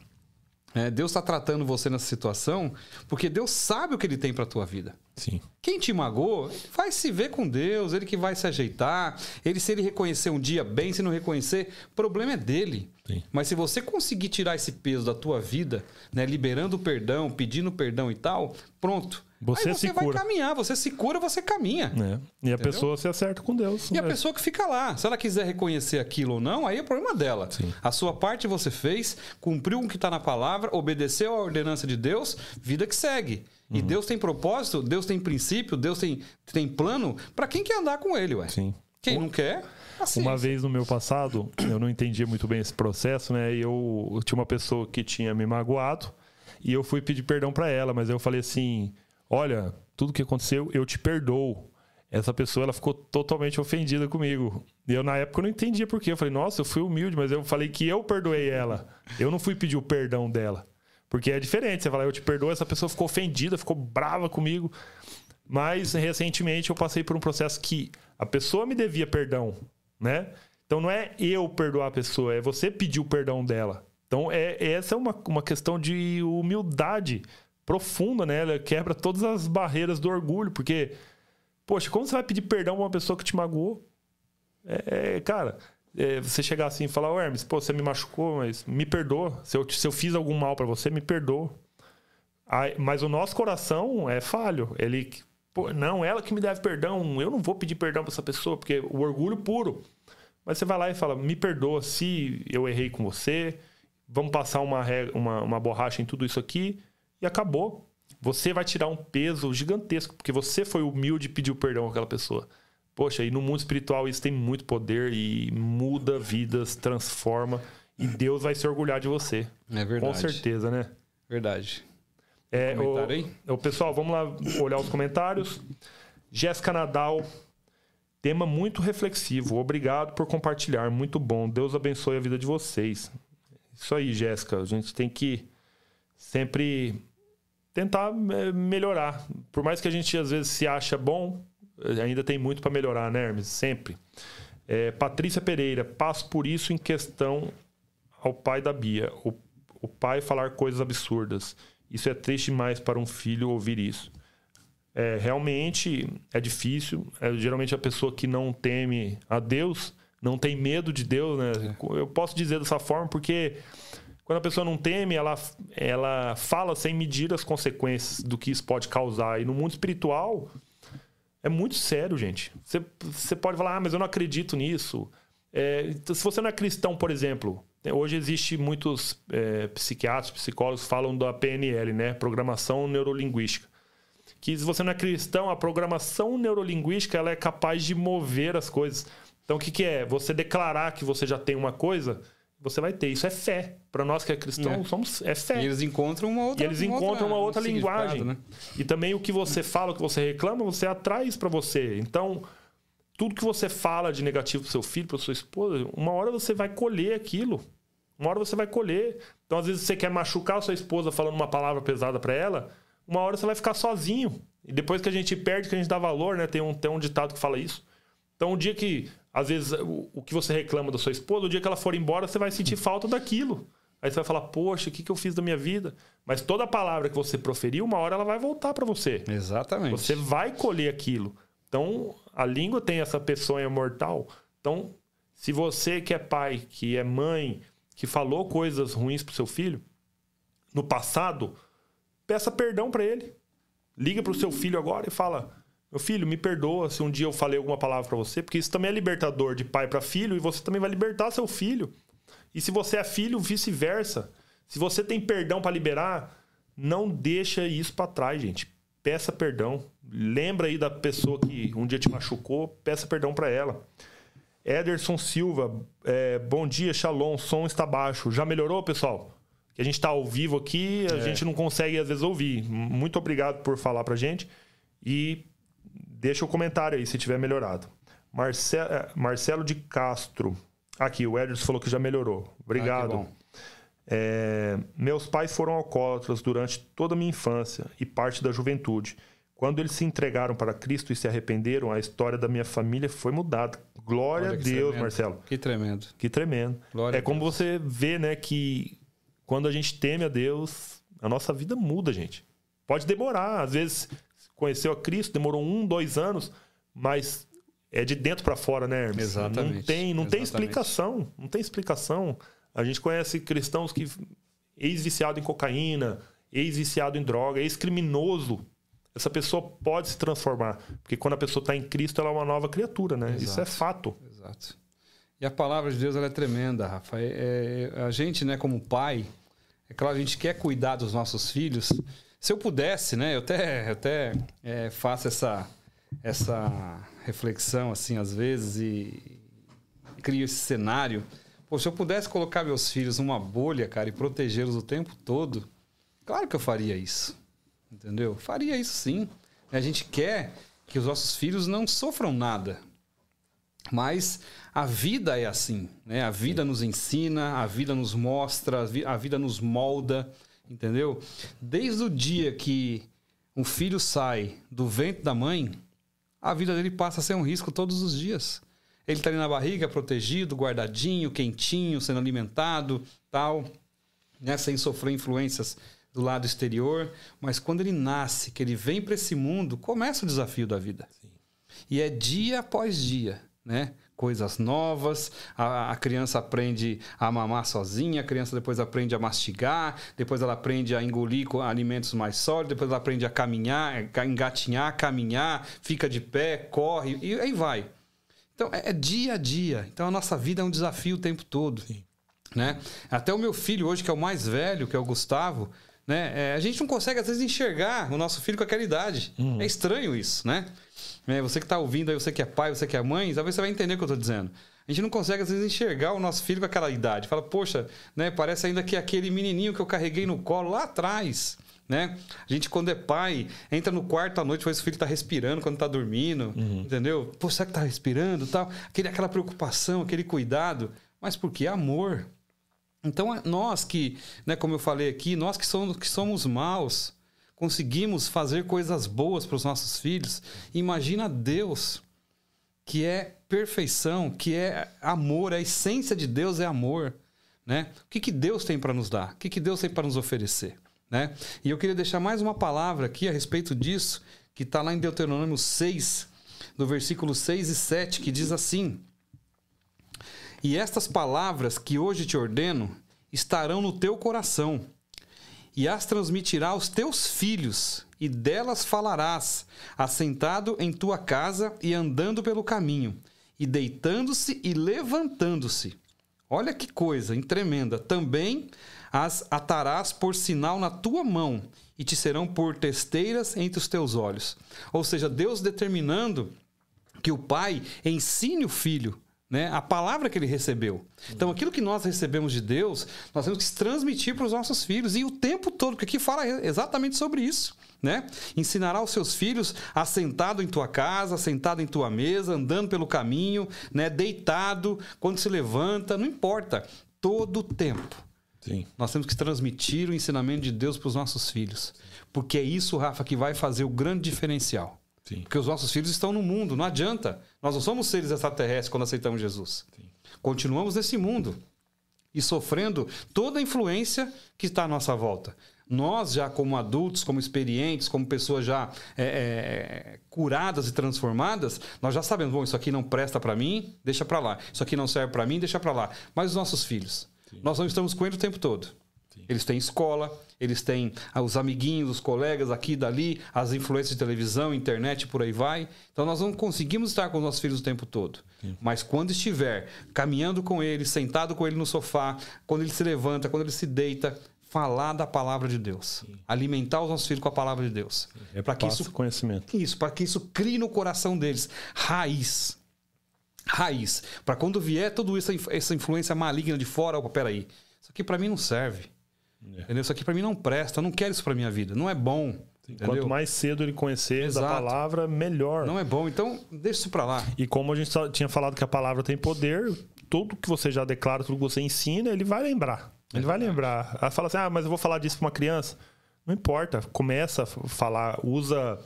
é, Deus está tratando você nessa situação porque Deus sabe o que Ele tem para a tua vida. Sim. Quem te magoou, vai se ver com Deus, ele que vai se ajeitar. Ele, se ele reconhecer um dia bem, se não reconhecer, o problema é dele. Sim. Mas se você conseguir tirar esse peso da tua vida, né, liberando o perdão, pedindo perdão e tal, pronto. Você, Aí você vai cura. caminhar, você se cura, você caminha. É. E a Entendeu? pessoa se acerta com Deus. E né? a pessoa que fica lá, se ela quiser reconhecer aquilo ou não, aí é problema dela. Sim. A sua parte você fez, cumpriu o que está na palavra, obedeceu a ordenança de Deus, vida que segue. E uhum. Deus tem propósito, Deus tem princípio, Deus tem, tem plano para quem quer andar com ele, ué. Sim. Quem não quer, assim. Uma vez no meu passado, eu não entendia muito bem esse processo, né? E eu, eu tinha uma pessoa que tinha me magoado e eu fui pedir perdão para ela, mas eu falei assim: "Olha, tudo que aconteceu, eu te perdoo". Essa pessoa ela ficou totalmente ofendida comigo. E eu na época não entendia por quê. Eu falei: "Nossa, eu fui humilde, mas eu falei que eu perdoei ela. Eu não fui pedir o perdão dela". Porque é diferente. Você fala, eu te perdoo, essa pessoa ficou ofendida, ficou brava comigo. Mas recentemente eu passei por um processo que a pessoa me devia perdão, né? Então não é eu perdoar a pessoa, é você pedir o perdão dela. Então é, essa é uma, uma questão de humildade profunda, né? Ela quebra todas as barreiras do orgulho, porque, poxa, como você vai pedir perdão a uma pessoa que te magoou? É, é, cara, é, você chegar assim e falar, ô Hermes, pô, você me machucou, mas me perdoa. Se eu, se eu fiz algum mal para você, me perdoa. Aí, mas o nosso coração é falho. Ele, pô, não, ela que me deve perdão. Eu não vou pedir perdão para essa pessoa, porque o orgulho puro. Mas você vai lá e fala: me perdoa se eu errei com você. Vamos passar uma, uma, uma borracha em tudo isso aqui. E acabou. Você vai tirar um peso gigantesco, porque você foi humilde e pediu perdão àquela pessoa. Poxa, e no mundo espiritual isso tem muito poder e muda vidas, transforma. E Deus vai se orgulhar de você. É verdade. Com certeza, né? Verdade. É, comentário o, aí? O, pessoal, vamos lá olhar os comentários. Jéssica Nadal, tema muito reflexivo. Obrigado por compartilhar. Muito bom. Deus abençoe a vida de vocês. Isso aí, Jéssica. A gente tem que sempre tentar é, melhorar. Por mais que a gente às vezes se acha bom, ainda tem muito para melhorar, né, Hermes? Sempre. É, Patrícia Pereira, passo por isso em questão ao pai da Bia. O, o pai falar coisas absurdas. Isso é triste demais para um filho ouvir isso. É, realmente é difícil. É, geralmente a pessoa que não teme a Deus, não tem medo de Deus, né? Eu posso dizer dessa forma porque quando a pessoa não teme, ela, ela fala sem medir as consequências do que isso pode causar. E no mundo espiritual, é muito sério, gente. Você, você pode falar, ah, mas eu não acredito nisso. É, então, se você não é cristão, por exemplo, hoje existe muitos é, psiquiatras, psicólogos falam da PNL, né? Programação Neurolinguística. Que se você não é cristão, a programação neurolinguística ela é capaz de mover as coisas. Então, o que, que é? Você declarar que você já tem uma coisa você vai ter. Isso é fé. Para nós que é cristão, é. somos é fé. E eles encontram uma outra E eles encontram outra, uma outra linguagem. Né? E também o que você fala, o que você reclama, você atrai isso para você. Então, tudo que você fala de negativo pro seu filho, para sua esposa, uma hora você vai colher aquilo. Uma hora você vai colher. Então, às vezes você quer machucar a sua esposa falando uma palavra pesada para ela, uma hora você vai ficar sozinho. E depois que a gente perde, que a gente dá valor, né? Tem um, tem um ditado que fala isso. Então, o dia que às vezes, o, o que você reclama da sua esposa, o dia que ela for embora, você vai sentir falta daquilo. Aí você vai falar, poxa, o que, que eu fiz da minha vida? Mas toda palavra que você proferiu, uma hora ela vai voltar para você. Exatamente. Você vai colher aquilo. Então, a língua tem essa peçonha mortal. Então, se você que é pai, que é mãe, que falou coisas ruins pro seu filho, no passado, peça perdão para ele. Liga pro seu filho agora e fala: meu filho, me perdoa se um dia eu falei alguma palavra para você, porque isso também é libertador de pai para filho e você também vai libertar seu filho. E se você é filho, vice-versa. Se você tem perdão para liberar, não deixa isso para trás, gente. Peça perdão. Lembra aí da pessoa que um dia te machucou, peça perdão para ela. Ederson Silva, é, bom dia, Shalom, som está baixo. Já melhorou, pessoal? Que a gente está ao vivo aqui, a é. gente não consegue às vezes ouvir. Muito obrigado por falar pra gente. E Deixa o comentário aí se tiver melhorado. É, Marcelo de Castro. Aqui, o Edson falou que já melhorou. Obrigado. Ah, é... Meus pais foram alcoólatras durante toda a minha infância e parte da juventude. Quando eles se entregaram para Cristo e se arrependeram, a história da minha família foi mudada. Glória Olha, a Deus, tremendo. Marcelo. Que tremendo. Que tremendo. Glória é como você vê, né, que quando a gente teme a Deus, a nossa vida muda, gente. Pode demorar, às vezes conheceu a Cristo, demorou um, dois anos, mas é de dentro para fora, né, Hermes? Exatamente. Não tem, não Exatamente. tem explicação. Não tem explicação. A gente conhece cristãos que ex-viciado em cocaína, ex-viciado em droga, ex-criminoso. Essa pessoa pode se transformar. Porque quando a pessoa está em Cristo, ela é uma nova criatura, né? Exato. Isso é fato. Exato. E a palavra de Deus ela é tremenda, Rafa. É, é, a gente, né, como pai, é claro, a gente quer cuidar dos nossos filhos, se eu pudesse, né? Eu até, eu até é, faço essa, essa reflexão, assim, às vezes, e crio esse cenário. Pô, se eu pudesse colocar meus filhos numa bolha, cara, e protegê-los o tempo todo, claro que eu faria isso. Entendeu? Faria isso sim. A gente quer que os nossos filhos não sofram nada. Mas a vida é assim, né? A vida nos ensina, a vida nos mostra, a vida nos molda. Entendeu? Desde o dia que um filho sai do ventre da mãe, a vida dele passa a ser um risco todos os dias. Ele está ali na barriga, protegido, guardadinho, quentinho, sendo alimentado, tal, né? sem sofrer influências do lado exterior. Mas quando ele nasce, que ele vem para esse mundo, começa o desafio da vida. Sim. E é dia após dia, né? Coisas novas, a, a, criança aprende a mamar sozinha, a criança depois aprende a mastigar, depois ela aprende a engolir alimentos mais sólidos, depois ela aprende a caminhar, engatinhar, caminhar, fica de pé, corre, e aí vai. Então, é, é dia a dia. Então, a nossa vida é um desafio o tempo todo. Sim. Né? Até o meu filho hoje, que é o mais velho, que é o Gustavo, né? É, a gente não consegue, às vezes, enxergar o nosso filho com aquela idade. Uhum. É estranho isso, né? É, você que está ouvindo aí, você que é pai, você que é mãe, talvez você vai entender o que eu estou dizendo. A gente não consegue, às vezes, enxergar o nosso filho com aquela idade. Fala, poxa, né? Parece ainda que aquele menininho que eu carreguei no colo lá atrás. Né? A gente, quando é pai, entra no quarto à noite, se o filho está respirando quando está dormindo, uhum. entendeu? Pô, será que está respirando tal? Aquele, aquela preocupação, aquele cuidado. Mas porque é amor. Então, nós que, né, como eu falei aqui, nós que somos, que somos maus, conseguimos fazer coisas boas para os nossos filhos. Imagina Deus, que é perfeição, que é amor, a essência de Deus é amor. Né? O que, que Deus tem para nos dar? O que, que Deus tem para nos oferecer? Né? E eu queria deixar mais uma palavra aqui a respeito disso, que está lá em Deuteronômio 6, no versículo 6 e 7, que diz assim: E estas palavras que hoje te ordeno estarão no teu coração e as transmitirá aos teus filhos, e delas falarás, assentado em tua casa e andando pelo caminho, e deitando-se e levantando-se. Olha que coisa tremenda. Também as atarás por sinal na tua mão, e te serão por testeiras entre os teus olhos. Ou seja, Deus determinando que o pai ensine o filho né? A palavra que ele recebeu. Então, aquilo que nós recebemos de Deus, nós temos que transmitir para os nossos filhos. E o tempo todo, porque aqui fala exatamente sobre isso. Né? Ensinará os seus filhos assentado em tua casa, sentado em tua mesa, andando pelo caminho, né? deitado, quando se levanta, não importa. Todo o tempo. Sim. Nós temos que transmitir o ensinamento de Deus para os nossos filhos. Porque é isso, Rafa, que vai fazer o grande diferencial. Sim. Porque os nossos filhos estão no mundo, não adianta. Nós não somos seres extraterrestres quando aceitamos Jesus. Sim. Continuamos nesse mundo e sofrendo toda a influência que está à nossa volta. Nós, já como adultos, como experientes, como pessoas já é, é, curadas e transformadas, nós já sabemos: bom, isso aqui não presta para mim, deixa para lá. Isso aqui não serve para mim, deixa para lá. Mas os nossos filhos, Sim. nós não estamos com eles o tempo todo. Eles têm escola, eles têm ah, os amiguinhos, os colegas aqui e dali, as influências de televisão, internet, por aí vai. Então nós não conseguimos estar com os nossos filhos o tempo todo. Sim. Mas quando estiver caminhando com ele, sentado com ele no sofá, quando ele se levanta, quando ele se deita, falar da palavra de Deus, Sim. alimentar os nossos filhos com a palavra de Deus, é para que isso conhecimento, isso, para que isso crie no coração deles raiz, raiz, para quando vier isso essa influência maligna de fora, opa, peraí, isso aqui para mim não serve. É. Entendeu? Isso aqui para mim não presta, eu não quero isso para minha vida, não é bom. Quanto mais cedo ele conhecer Exato. a palavra, melhor. Não é bom, então deixa isso para lá. E como a gente tinha falado que a palavra tem poder, tudo que você já declara, tudo que você ensina, ele vai lembrar. Ele é vai lembrar. Ela fala assim: ah, mas eu vou falar disso para uma criança. Não importa, começa a falar, usa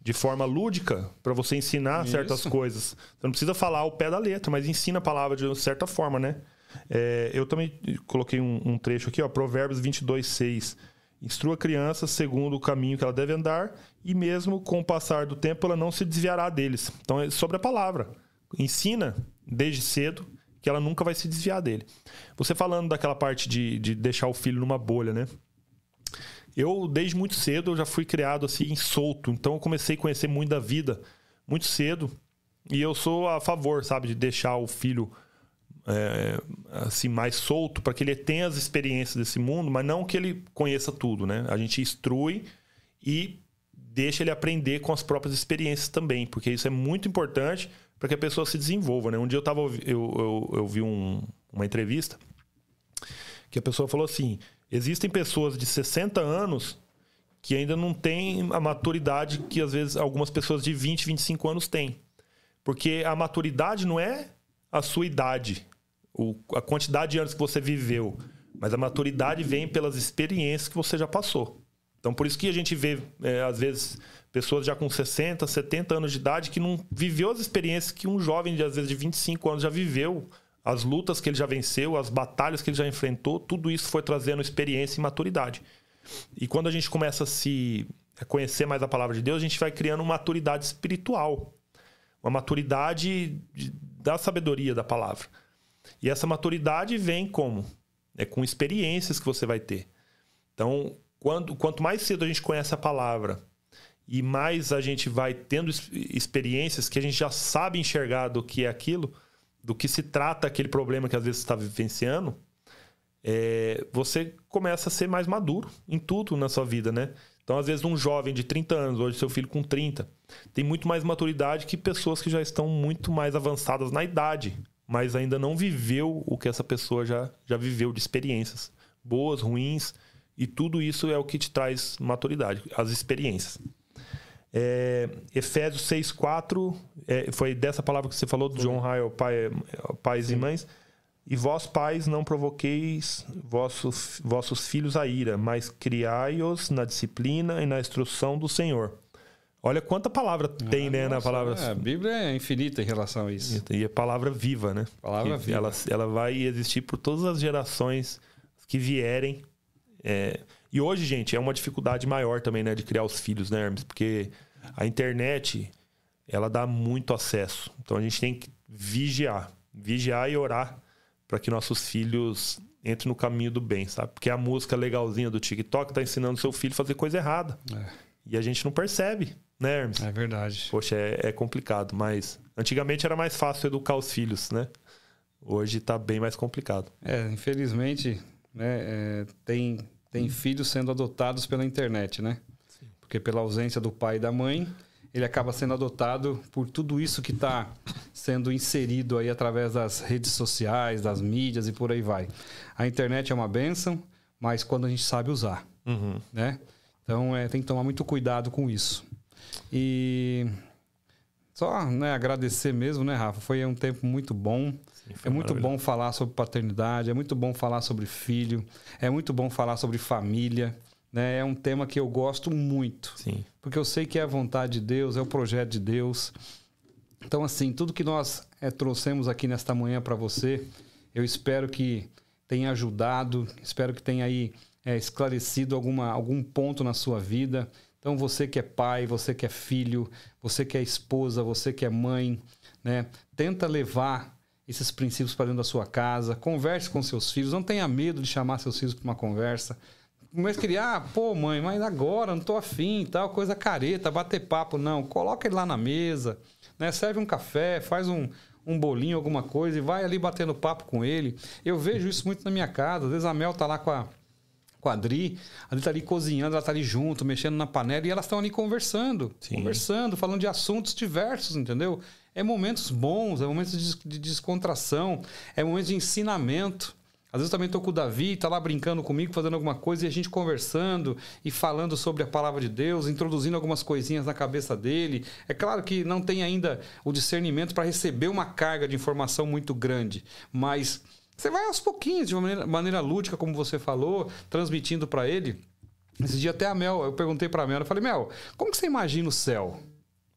de forma lúdica para você ensinar Isso. certas coisas. Você não precisa falar ao pé da letra, mas ensina a palavra de certa forma, né? É, eu também coloquei um, um, trecho aqui, ó, Provérbios 22, 6. Instrua a criança segundo o caminho que ela deve andar, e mesmo com o passar do tempo ela não se desviará deles. Então, é sobre a palavra. Ensina desde cedo que ela nunca vai se desviar dele. Você falando daquela parte de, de deixar o filho numa bolha, né? Eu, desde muito cedo, eu já fui criado assim, solto. Então, eu comecei a conhecer muito da vida muito cedo. E eu sou a favor, sabe, de deixar o filho é, assim mais solto para que ele tenha as experiências desse mundo, mas não que ele conheça tudo, né? A gente instrui e deixa ele aprender com as próprias experiências também, porque isso é muito importante para que a pessoa se desenvolva, né? Um dia eu tava eu, eu, eu vi um, uma entrevista que a pessoa falou assim: existem pessoas de 60 anos que ainda não têm a maturidade que às vezes algumas pessoas de 20, 25 anos têm. Porque a maturidade não é a sua idade, o, a quantidade de anos que você viveu, mas a maturidade vem pelas experiências que você já passou. Então, por isso que a gente vê, é, às vezes, pessoas já com 60, 70 anos de idade que não viveu as experiências que um jovem, de, às vezes, de 25 anos já viveu. As lutas que ele já venceu, as batalhas que ele já enfrentou, tudo isso foi trazendo experiência e maturidade. E quando a gente começa a se conhecer mais a palavra de Deus, a gente vai criando uma maturidade espiritual. Uma maturidade de, da sabedoria da palavra. E essa maturidade vem como? É com experiências que você vai ter. Então, quando, quanto mais cedo a gente conhece a palavra e mais a gente vai tendo experiências que a gente já sabe enxergar do que é aquilo, do que se trata aquele problema que às vezes está vivenciando, é, você começa a ser mais maduro em tudo na sua vida, né? Então, às vezes, um jovem de 30 anos, hoje seu filho com 30, tem muito mais maturidade que pessoas que já estão muito mais avançadas na idade, mas ainda não viveu o que essa pessoa já, já viveu de experiências, boas, ruins, e tudo isso é o que te traz maturidade, as experiências. É, Efésios 6,4, é, foi dessa palavra que você falou, do John Ryle, pai, pais Sim. e mães. E vós, pais, não provoqueis vossos, vossos filhos a ira, mas criai-os na disciplina e na instrução do Senhor. Olha quanta palavra ah, tem, né, nossa, na palavra. É, a Bíblia é infinita em relação a isso. E é palavra viva, né? Palavra que viva. Ela, ela vai existir por todas as gerações que vierem. É... E hoje, gente, é uma dificuldade maior também, né, de criar os filhos, né, Hermes? Porque a internet, ela dá muito acesso. Então a gente tem que vigiar. Vigiar e orar para que nossos filhos entrem no caminho do bem, sabe? Porque a música legalzinha do TikTok tá ensinando seu filho a fazer coisa errada. É. E a gente não percebe, né, Hermes? É verdade. Poxa, é, é, complicado, mas antigamente era mais fácil educar os filhos, né? Hoje tá bem mais complicado. É, infelizmente, né, é, tem, tem filhos sendo adotados pela internet, né? Sim. Porque pela ausência do pai e da mãe, ele acaba sendo adotado por tudo isso que está sendo inserido aí através das redes sociais, das mídias e por aí vai. A internet é uma benção, mas quando a gente sabe usar, uhum. né? Então é, tem que tomar muito cuidado com isso. E só né, agradecer mesmo, né, Rafa? Foi um tempo muito bom. Sim, é muito bom falar sobre paternidade, é muito bom falar sobre filho, é muito bom falar sobre família. Né? É um tema que eu gosto muito. Sim. Porque eu sei que é a vontade de Deus, é o projeto de Deus. Então, assim, tudo que nós é, trouxemos aqui nesta manhã para você, eu espero que tenha ajudado, espero que tenha aí é, esclarecido alguma, algum ponto na sua vida. Então, você que é pai, você que é filho, você que é esposa, você que é mãe, né? Tenta levar esses princípios para dentro da sua casa, converse com seus filhos, não tenha medo de chamar seus filhos para uma conversa. Mas queria, ah, pô, mãe, mas agora não tô afim, tal, coisa careta, bater papo. Não, coloca ele lá na mesa, né? Serve um café, faz um, um bolinho, alguma coisa, e vai ali batendo papo com ele. Eu vejo isso muito na minha casa. Às vezes a Mel tá lá com a, com a Adri, a Adri tá ali cozinhando, ela tá ali junto, mexendo na panela, e elas estão ali conversando. Sim. Conversando, falando de assuntos diversos, entendeu? É momentos bons, é momentos de, de descontração, é momentos de ensinamento. Às vezes também estou com o Davi, está lá brincando comigo, fazendo alguma coisa, e a gente conversando e falando sobre a palavra de Deus, introduzindo algumas coisinhas na cabeça dele. É claro que não tem ainda o discernimento para receber uma carga de informação muito grande, mas você vai aos pouquinhos, de uma maneira, maneira lúdica, como você falou, transmitindo para ele. Esse dia até a Mel, eu perguntei para a Mel, eu falei, Mel, como que você imagina o céu?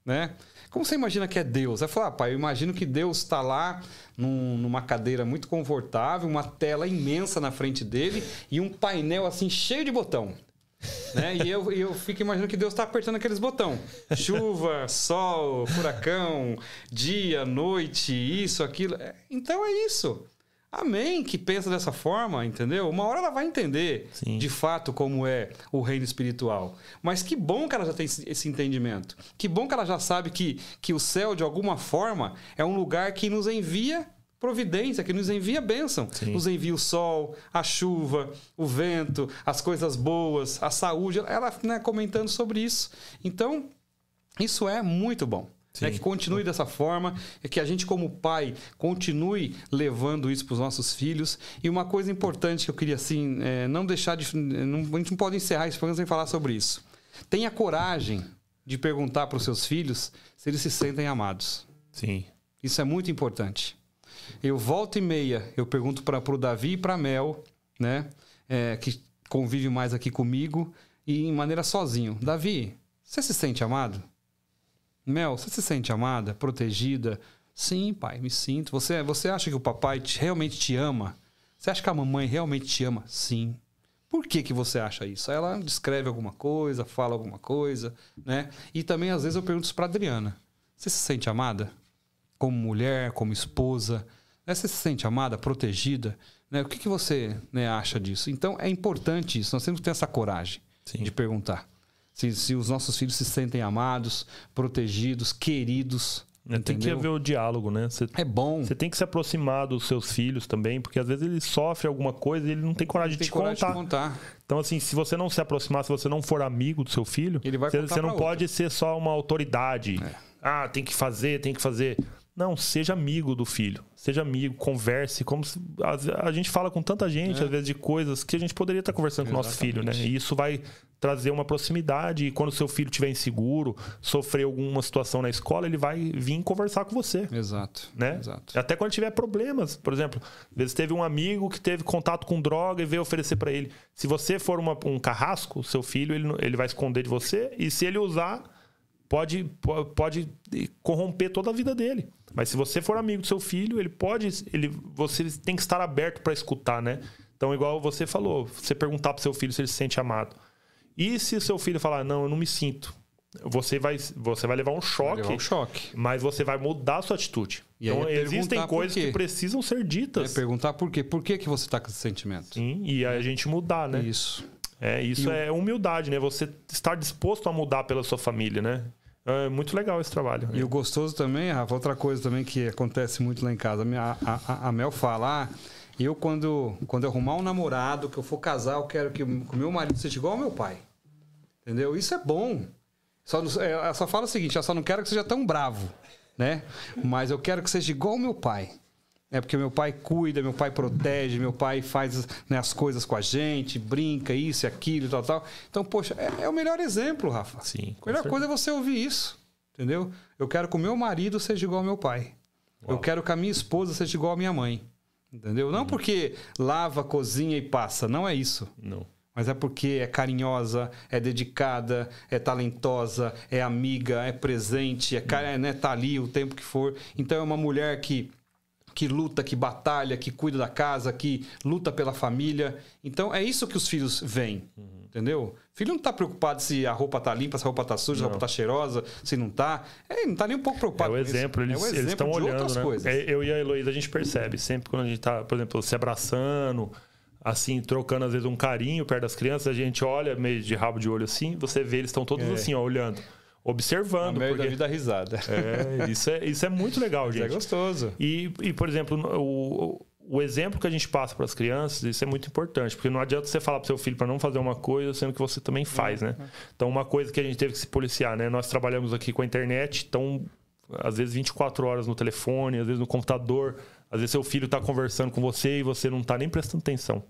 Né? Como você imagina que é Deus? Ela falou, ah, pai, eu imagino que Deus está lá num, numa cadeira muito confortável, uma tela imensa na frente dele e um painel assim cheio de botão. né? E eu, eu fico imaginando que Deus está apertando aqueles botões. Chuva, sol, furacão, dia, noite, isso, aquilo. É, então é isso. Amém, que pensa dessa forma, entendeu? Uma hora ela vai entender Sim. de fato como é o reino espiritual. Mas que bom que ela já tem esse entendimento. Que bom que ela já sabe que, que o céu, de alguma forma, é um lugar que nos envia providência, que nos envia bênção. Sim. Nos envia o sol, a chuva, o vento, as coisas boas, a saúde. Ela né, comentando sobre isso. Então, isso é muito bom. Né, que continue dessa forma, que a gente, como pai, continue levando isso para os nossos filhos. E uma coisa importante que eu queria, assim, é, não deixar de. Não, a gente não pode encerrar esse programa sem falar sobre isso. Tenha coragem de perguntar para os seus filhos se eles se sentem amados. Sim. Isso é muito importante. Eu volto e meia, eu pergunto para o Davi e para Mel, né? É, que convive mais aqui comigo, e em maneira sozinho. Davi, você se sente amado? Mel, você se sente amada, protegida? Sim, pai, me sinto. Você, você acha que o papai te, realmente te ama? Você acha que a mamãe realmente te ama? Sim. Por que, que você acha isso? Ela descreve alguma coisa, fala alguma coisa, né? E também, às vezes, eu pergunto isso pra Adriana. Você se sente amada? como mulher, como esposa? Né? Você se sente amada, protegida? Né? O que, que você né, acha disso? Então é importante isso. Nós temos que ter essa coragem Sim. de perguntar se, se os nossos filhos se sentem amados, protegidos, queridos. É, tem que haver o diálogo, né? Você, é bom. Você tem que se aproximar dos seus filhos também, porque às vezes ele sofre alguma coisa e ele não tem coragem, de, te coragem contar. de contar. Então, assim, se você não se aproximar, se você não for amigo do seu filho, ele vai você, você não pode ser só uma autoridade. É. Ah, tem que fazer, tem que fazer. Não, seja amigo do filho. Seja amigo, converse. Como se, a, a, gente fala com tanta gente, é. às vezes, de coisas que a gente poderia estar conversando Exatamente. com o nosso filho, né? E isso vai trazer uma proximidade. E quando seu filho estiver inseguro, sofrer alguma situação na escola, ele vai vir conversar com você. Exato. Né? Exato. Até quando tiver problemas. Por exemplo, às vezes teve um amigo que teve contato com droga e veio oferecer para ele. Se você for uma, um carrasco, seu filho, ele, ele vai esconder de você. E se ele usar, pode, pode corromper toda a vida dele. Mas se você for amigo do seu filho, ele pode. Ele, você tem que estar aberto para escutar, né? Então, igual você falou, você perguntar para seu filho se ele se sente amado. E se seu filho falar, não, eu não me sinto, você vai, você vai levar um choque, levar um choque. mas você vai mudar a sua atitude. E então, é existem coisas que precisam ser ditas. É perguntar por quê. Por que, que você está com esse sentimento? Sim, e a gente mudar, né? Isso. É, isso e é humildade, né? Você estar disposto a mudar pela sua família, né? É muito legal esse trabalho. E o gostoso também, Rafa, outra coisa também que acontece muito lá em casa. A, a, a Mel fala, ah, eu quando, quando eu arrumar um namorado, que eu for casar, eu quero que o meu marido seja igual ao meu pai. Entendeu? Isso é bom. Só, é, ela só fala o seguinte, eu só não quero que seja tão bravo, né? Mas eu quero que seja igual ao meu pai. É porque meu pai cuida, meu pai protege, meu pai faz né, as coisas com a gente, brinca, isso e aquilo e tal, tal. Então, poxa, é, é o melhor exemplo, Rafa. Sim. A melhor coisa é você ouvir isso. Entendeu? Eu quero que o meu marido seja igual ao meu pai. Uau. Eu quero que a minha esposa seja igual à minha mãe. Entendeu? Não uhum. porque lava, cozinha e passa. Não é isso. Não. Mas é porque é carinhosa, é dedicada, é talentosa, é amiga, é presente, é, uhum. né, tá ali o tempo que for. Então é uma mulher que que luta, que batalha, que cuida da casa, que luta pela família. Então é isso que os filhos veem. Uhum. Entendeu? Filho não está preocupado se a roupa está limpa, se a roupa está suja, se a roupa está cheirosa, se não está. Ele não está nem um pouco preocupado. É o exemplo, eles, é o exemplo eles estão olhando, né? Coisas. É, eu e a Heloísa, a gente percebe sempre quando a gente está, por exemplo, se abraçando, assim, trocando às vezes um carinho perto das crianças, a gente olha meio de rabo de olho assim, você vê, eles estão todos é. assim, ó, olhando observando. A merda porque... da vida risada. É, isso é, isso é muito legal, é gente. é gostoso. E, e por exemplo, o, o exemplo que a gente passa para as crianças, isso é muito importante, porque não adianta você falar para seu filho para não fazer uma coisa, sendo que você também faz, né? Então, uma coisa que a gente teve que se policiar, né? Nós trabalhamos aqui com a internet, então, às vezes 24 horas no telefone, às vezes no computador, às vezes seu filho está conversando com você e você não está nem prestando atenção.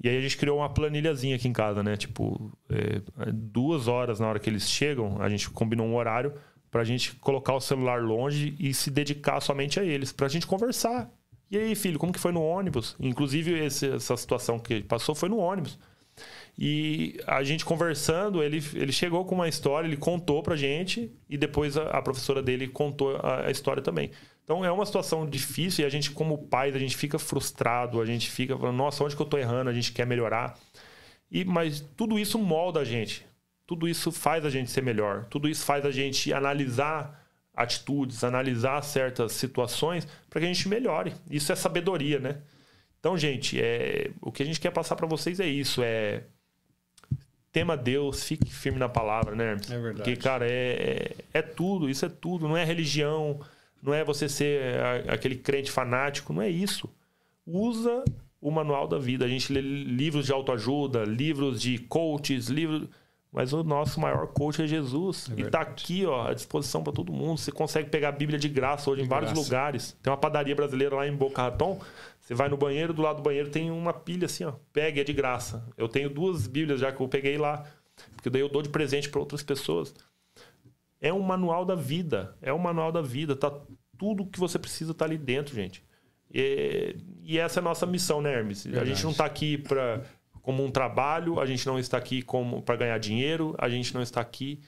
E aí a gente criou uma planilhazinha aqui em casa, né? Tipo, é, duas horas na hora que eles chegam, a gente combinou um horário para a gente colocar o celular longe e se dedicar somente a eles, para a gente conversar. E aí, filho, como que foi no ônibus? Inclusive, esse, essa situação que passou foi no ônibus. E a gente conversando, ele, ele chegou com uma história, ele contou pra gente, e depois a, a professora dele contou a, a história também. Então é uma situação difícil e a gente, como pais, a gente fica frustrado, a gente fica falando, nossa, onde que eu tô errando? A gente quer melhorar. E, mas tudo isso molda a gente. Tudo isso faz a gente ser melhor. Tudo isso faz a gente analisar atitudes, analisar certas situações para que a gente melhore. Isso é sabedoria, né? Então, gente, é, o que a gente quer passar para vocês é isso, é tema Deus, fique firme na palavra, né? É verdade. Porque, cara, é, é, é tudo, isso é tudo, não é religião, não é você ser aquele crente fanático, não é isso. Usa o manual da vida. A gente lê livros de autoajuda, livros de coaches, livros. Mas o nosso maior coach é Jesus. É e está aqui ó, à disposição para todo mundo. Você consegue pegar a Bíblia de graça hoje de em vários graça. lugares. Tem uma padaria brasileira lá em Boca Raton. Você vai no banheiro, do lado do banheiro tem uma pilha assim, ó. Pega, é de graça. Eu tenho duas Bíblias já que eu peguei lá. Porque daí eu dou de presente para outras pessoas. É um manual da vida. É um manual da vida. Tá tudo que você precisa tá ali dentro, gente. E, e essa é a nossa missão, né, Hermes? Verdade. A gente não está aqui para como um trabalho, a gente não está aqui como para ganhar dinheiro, a gente não está aqui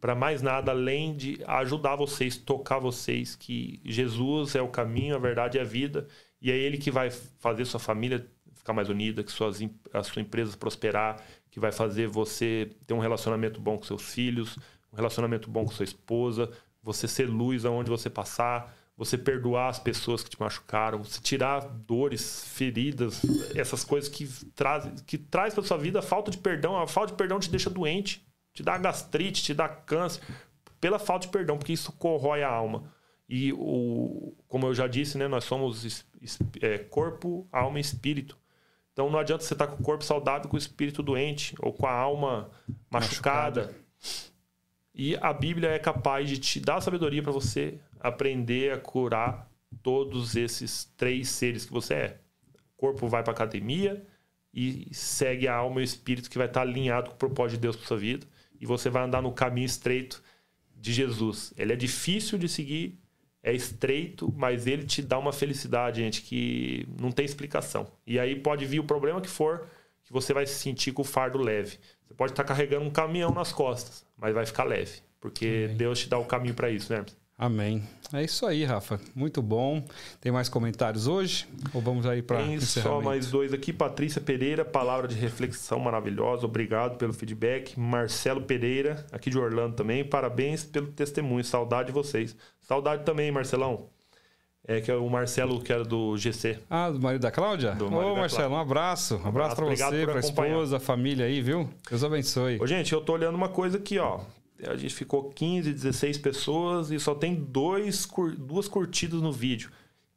para mais nada além de ajudar vocês, tocar vocês que Jesus é o caminho, a verdade e a vida, e é ele que vai fazer sua família ficar mais unida, que suas a sua empresa prosperar, que vai fazer você ter um relacionamento bom com seus filhos, um relacionamento bom com sua esposa, você ser luz aonde você passar, você perdoar as pessoas que te machucaram, você tirar dores, feridas, essas coisas que traz, que traz para sua vida a falta de perdão. A falta de perdão te deixa doente, te dá gastrite, te dá câncer, pela falta de perdão, porque isso corrói a alma. E o, como eu já disse, né, nós somos é, corpo, alma e espírito. Então não adianta você estar com o corpo saudável com o espírito doente ou com a alma machucada. machucada. E a Bíblia é capaz de te dar sabedoria para você aprender a curar todos esses três seres que você é. O corpo vai para academia e segue a alma e o espírito que vai estar alinhado com o propósito de Deus para sua vida e você vai andar no caminho estreito de Jesus. Ele é difícil de seguir, é estreito, mas ele te dá uma felicidade, gente, que não tem explicação. E aí pode vir o problema que for, que você vai se sentir com o fardo leve. Você pode estar carregando um caminhão nas costas, mas vai ficar leve, porque Amém. Deus te dá o caminho para isso, né? Amém. É isso aí, Rafa. Muito bom. Tem mais comentários hoje? Ou vamos aí para só mais dois aqui. Patrícia Pereira, palavra de reflexão maravilhosa. Obrigado pelo feedback. Marcelo Pereira, aqui de Orlando também. Parabéns pelo testemunho. Saudade de vocês. Saudade também, Marcelão. É que é o Marcelo, que era do GC. Ah, do marido da Cláudia? Do Ô, Marcelo, um abraço. Um abraço, para você, para a esposa, a família aí, viu? Deus abençoe. Ô, gente, eu tô olhando uma coisa aqui, ó a gente ficou 15, 16 pessoas e só tem dois, duas curtidas no vídeo.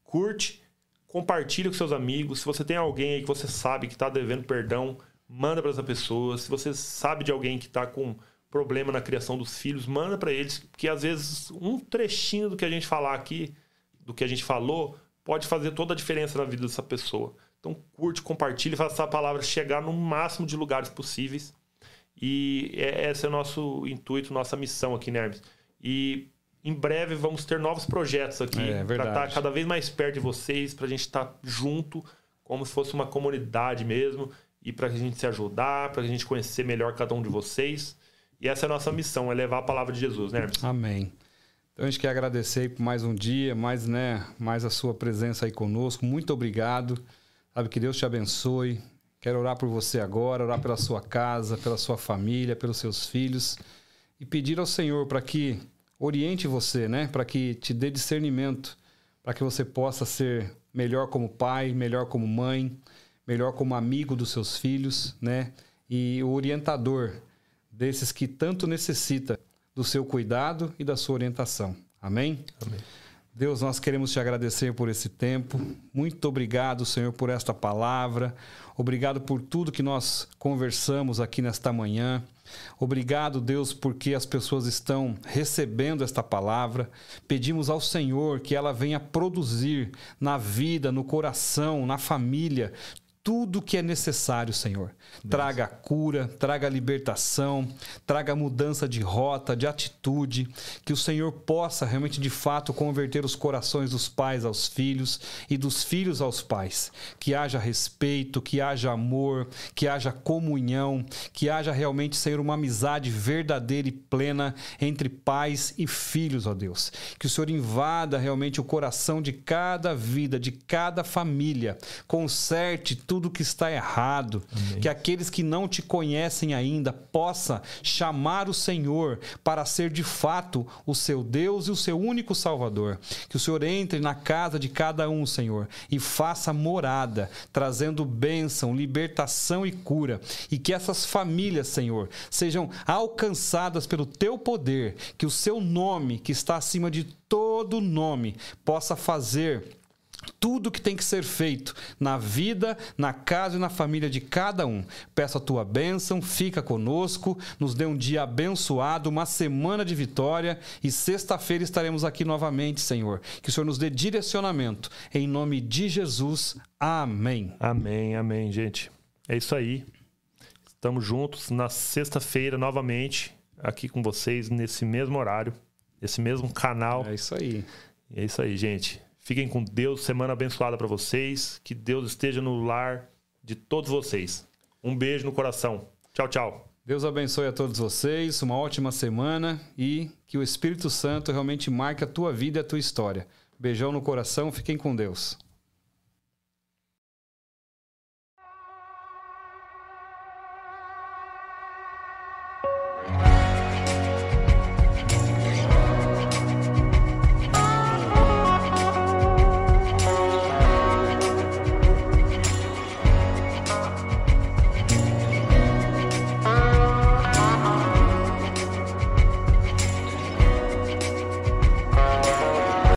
Curte, compartilha com seus amigos. Se você tem alguém aí que você sabe que está devendo perdão, manda para essa pessoa. Se você sabe de alguém que está com problema na criação dos filhos, manda para eles, porque às vezes um trechinho do que a gente falar aqui, do que a gente falou, pode fazer toda a diferença na vida dessa pessoa. Então curte, compartilhe, faça essa palavra chegar no máximo de lugares possíveis. E é, esse é o nosso intuito, nossa missão aqui, Nermes. E em breve vamos ter novos projetos aqui é, para estar tá cada vez mais perto de vocês, para a gente estar tá junto, como se fosse uma comunidade mesmo, e para a gente se ajudar, para a gente conhecer melhor cada um de vocês. E essa é a nossa missão, é levar a palavra de Jesus, né, Hermes? Amém. Então a gente quer agradecer por mais um dia, mais, né, mais a sua presença aí conosco. Muito obrigado. Sabe que Deus te abençoe, Quero orar por você agora, orar pela sua casa, pela sua família, pelos seus filhos e pedir ao Senhor para que oriente você, né? Para que te dê discernimento, para que você possa ser melhor como pai, melhor como mãe, melhor como amigo dos seus filhos, né? E o orientador desses que tanto necessita do seu cuidado e da sua orientação. Amém? Amém. Deus, nós queremos te agradecer por esse tempo. Muito obrigado, Senhor, por esta palavra. Obrigado por tudo que nós conversamos aqui nesta manhã. Obrigado, Deus, porque as pessoas estão recebendo esta palavra. Pedimos ao Senhor que ela venha produzir na vida, no coração, na família, tudo que é necessário, Senhor. Traga cura, traga libertação, traga mudança de rota, de atitude, que o Senhor possa realmente de fato converter os corações dos pais aos filhos e dos filhos aos pais. Que haja respeito, que haja amor, que haja comunhão, que haja realmente, Senhor, uma amizade verdadeira e plena entre pais e filhos, ó Deus. Que o Senhor invada realmente o coração de cada vida, de cada família, conserte tudo que está errado, Amém. que aqueles que não te conhecem ainda possa chamar o Senhor para ser de fato o seu Deus e o seu único Salvador. Que o Senhor entre na casa de cada um, Senhor, e faça morada, trazendo bênção, libertação e cura, e que essas famílias, Senhor, sejam alcançadas pelo teu poder, que o seu nome, que está acima de todo nome, possa fazer tudo que tem que ser feito na vida, na casa e na família de cada um. Peço a tua bênção, fica conosco, nos dê um dia abençoado, uma semana de vitória e sexta-feira estaremos aqui novamente, Senhor. Que o Senhor nos dê direcionamento. Em nome de Jesus. Amém. Amém, amém, gente. É isso aí. Estamos juntos na sexta-feira novamente aqui com vocês nesse mesmo horário, nesse mesmo canal. É isso aí. É isso aí, gente. Fiquem com Deus, semana abençoada para vocês. Que Deus esteja no lar de todos vocês. Um beijo no coração. Tchau, tchau. Deus abençoe a todos vocês, uma ótima semana e que o Espírito Santo realmente marque a tua vida e a tua história. Beijão no coração, fiquem com Deus.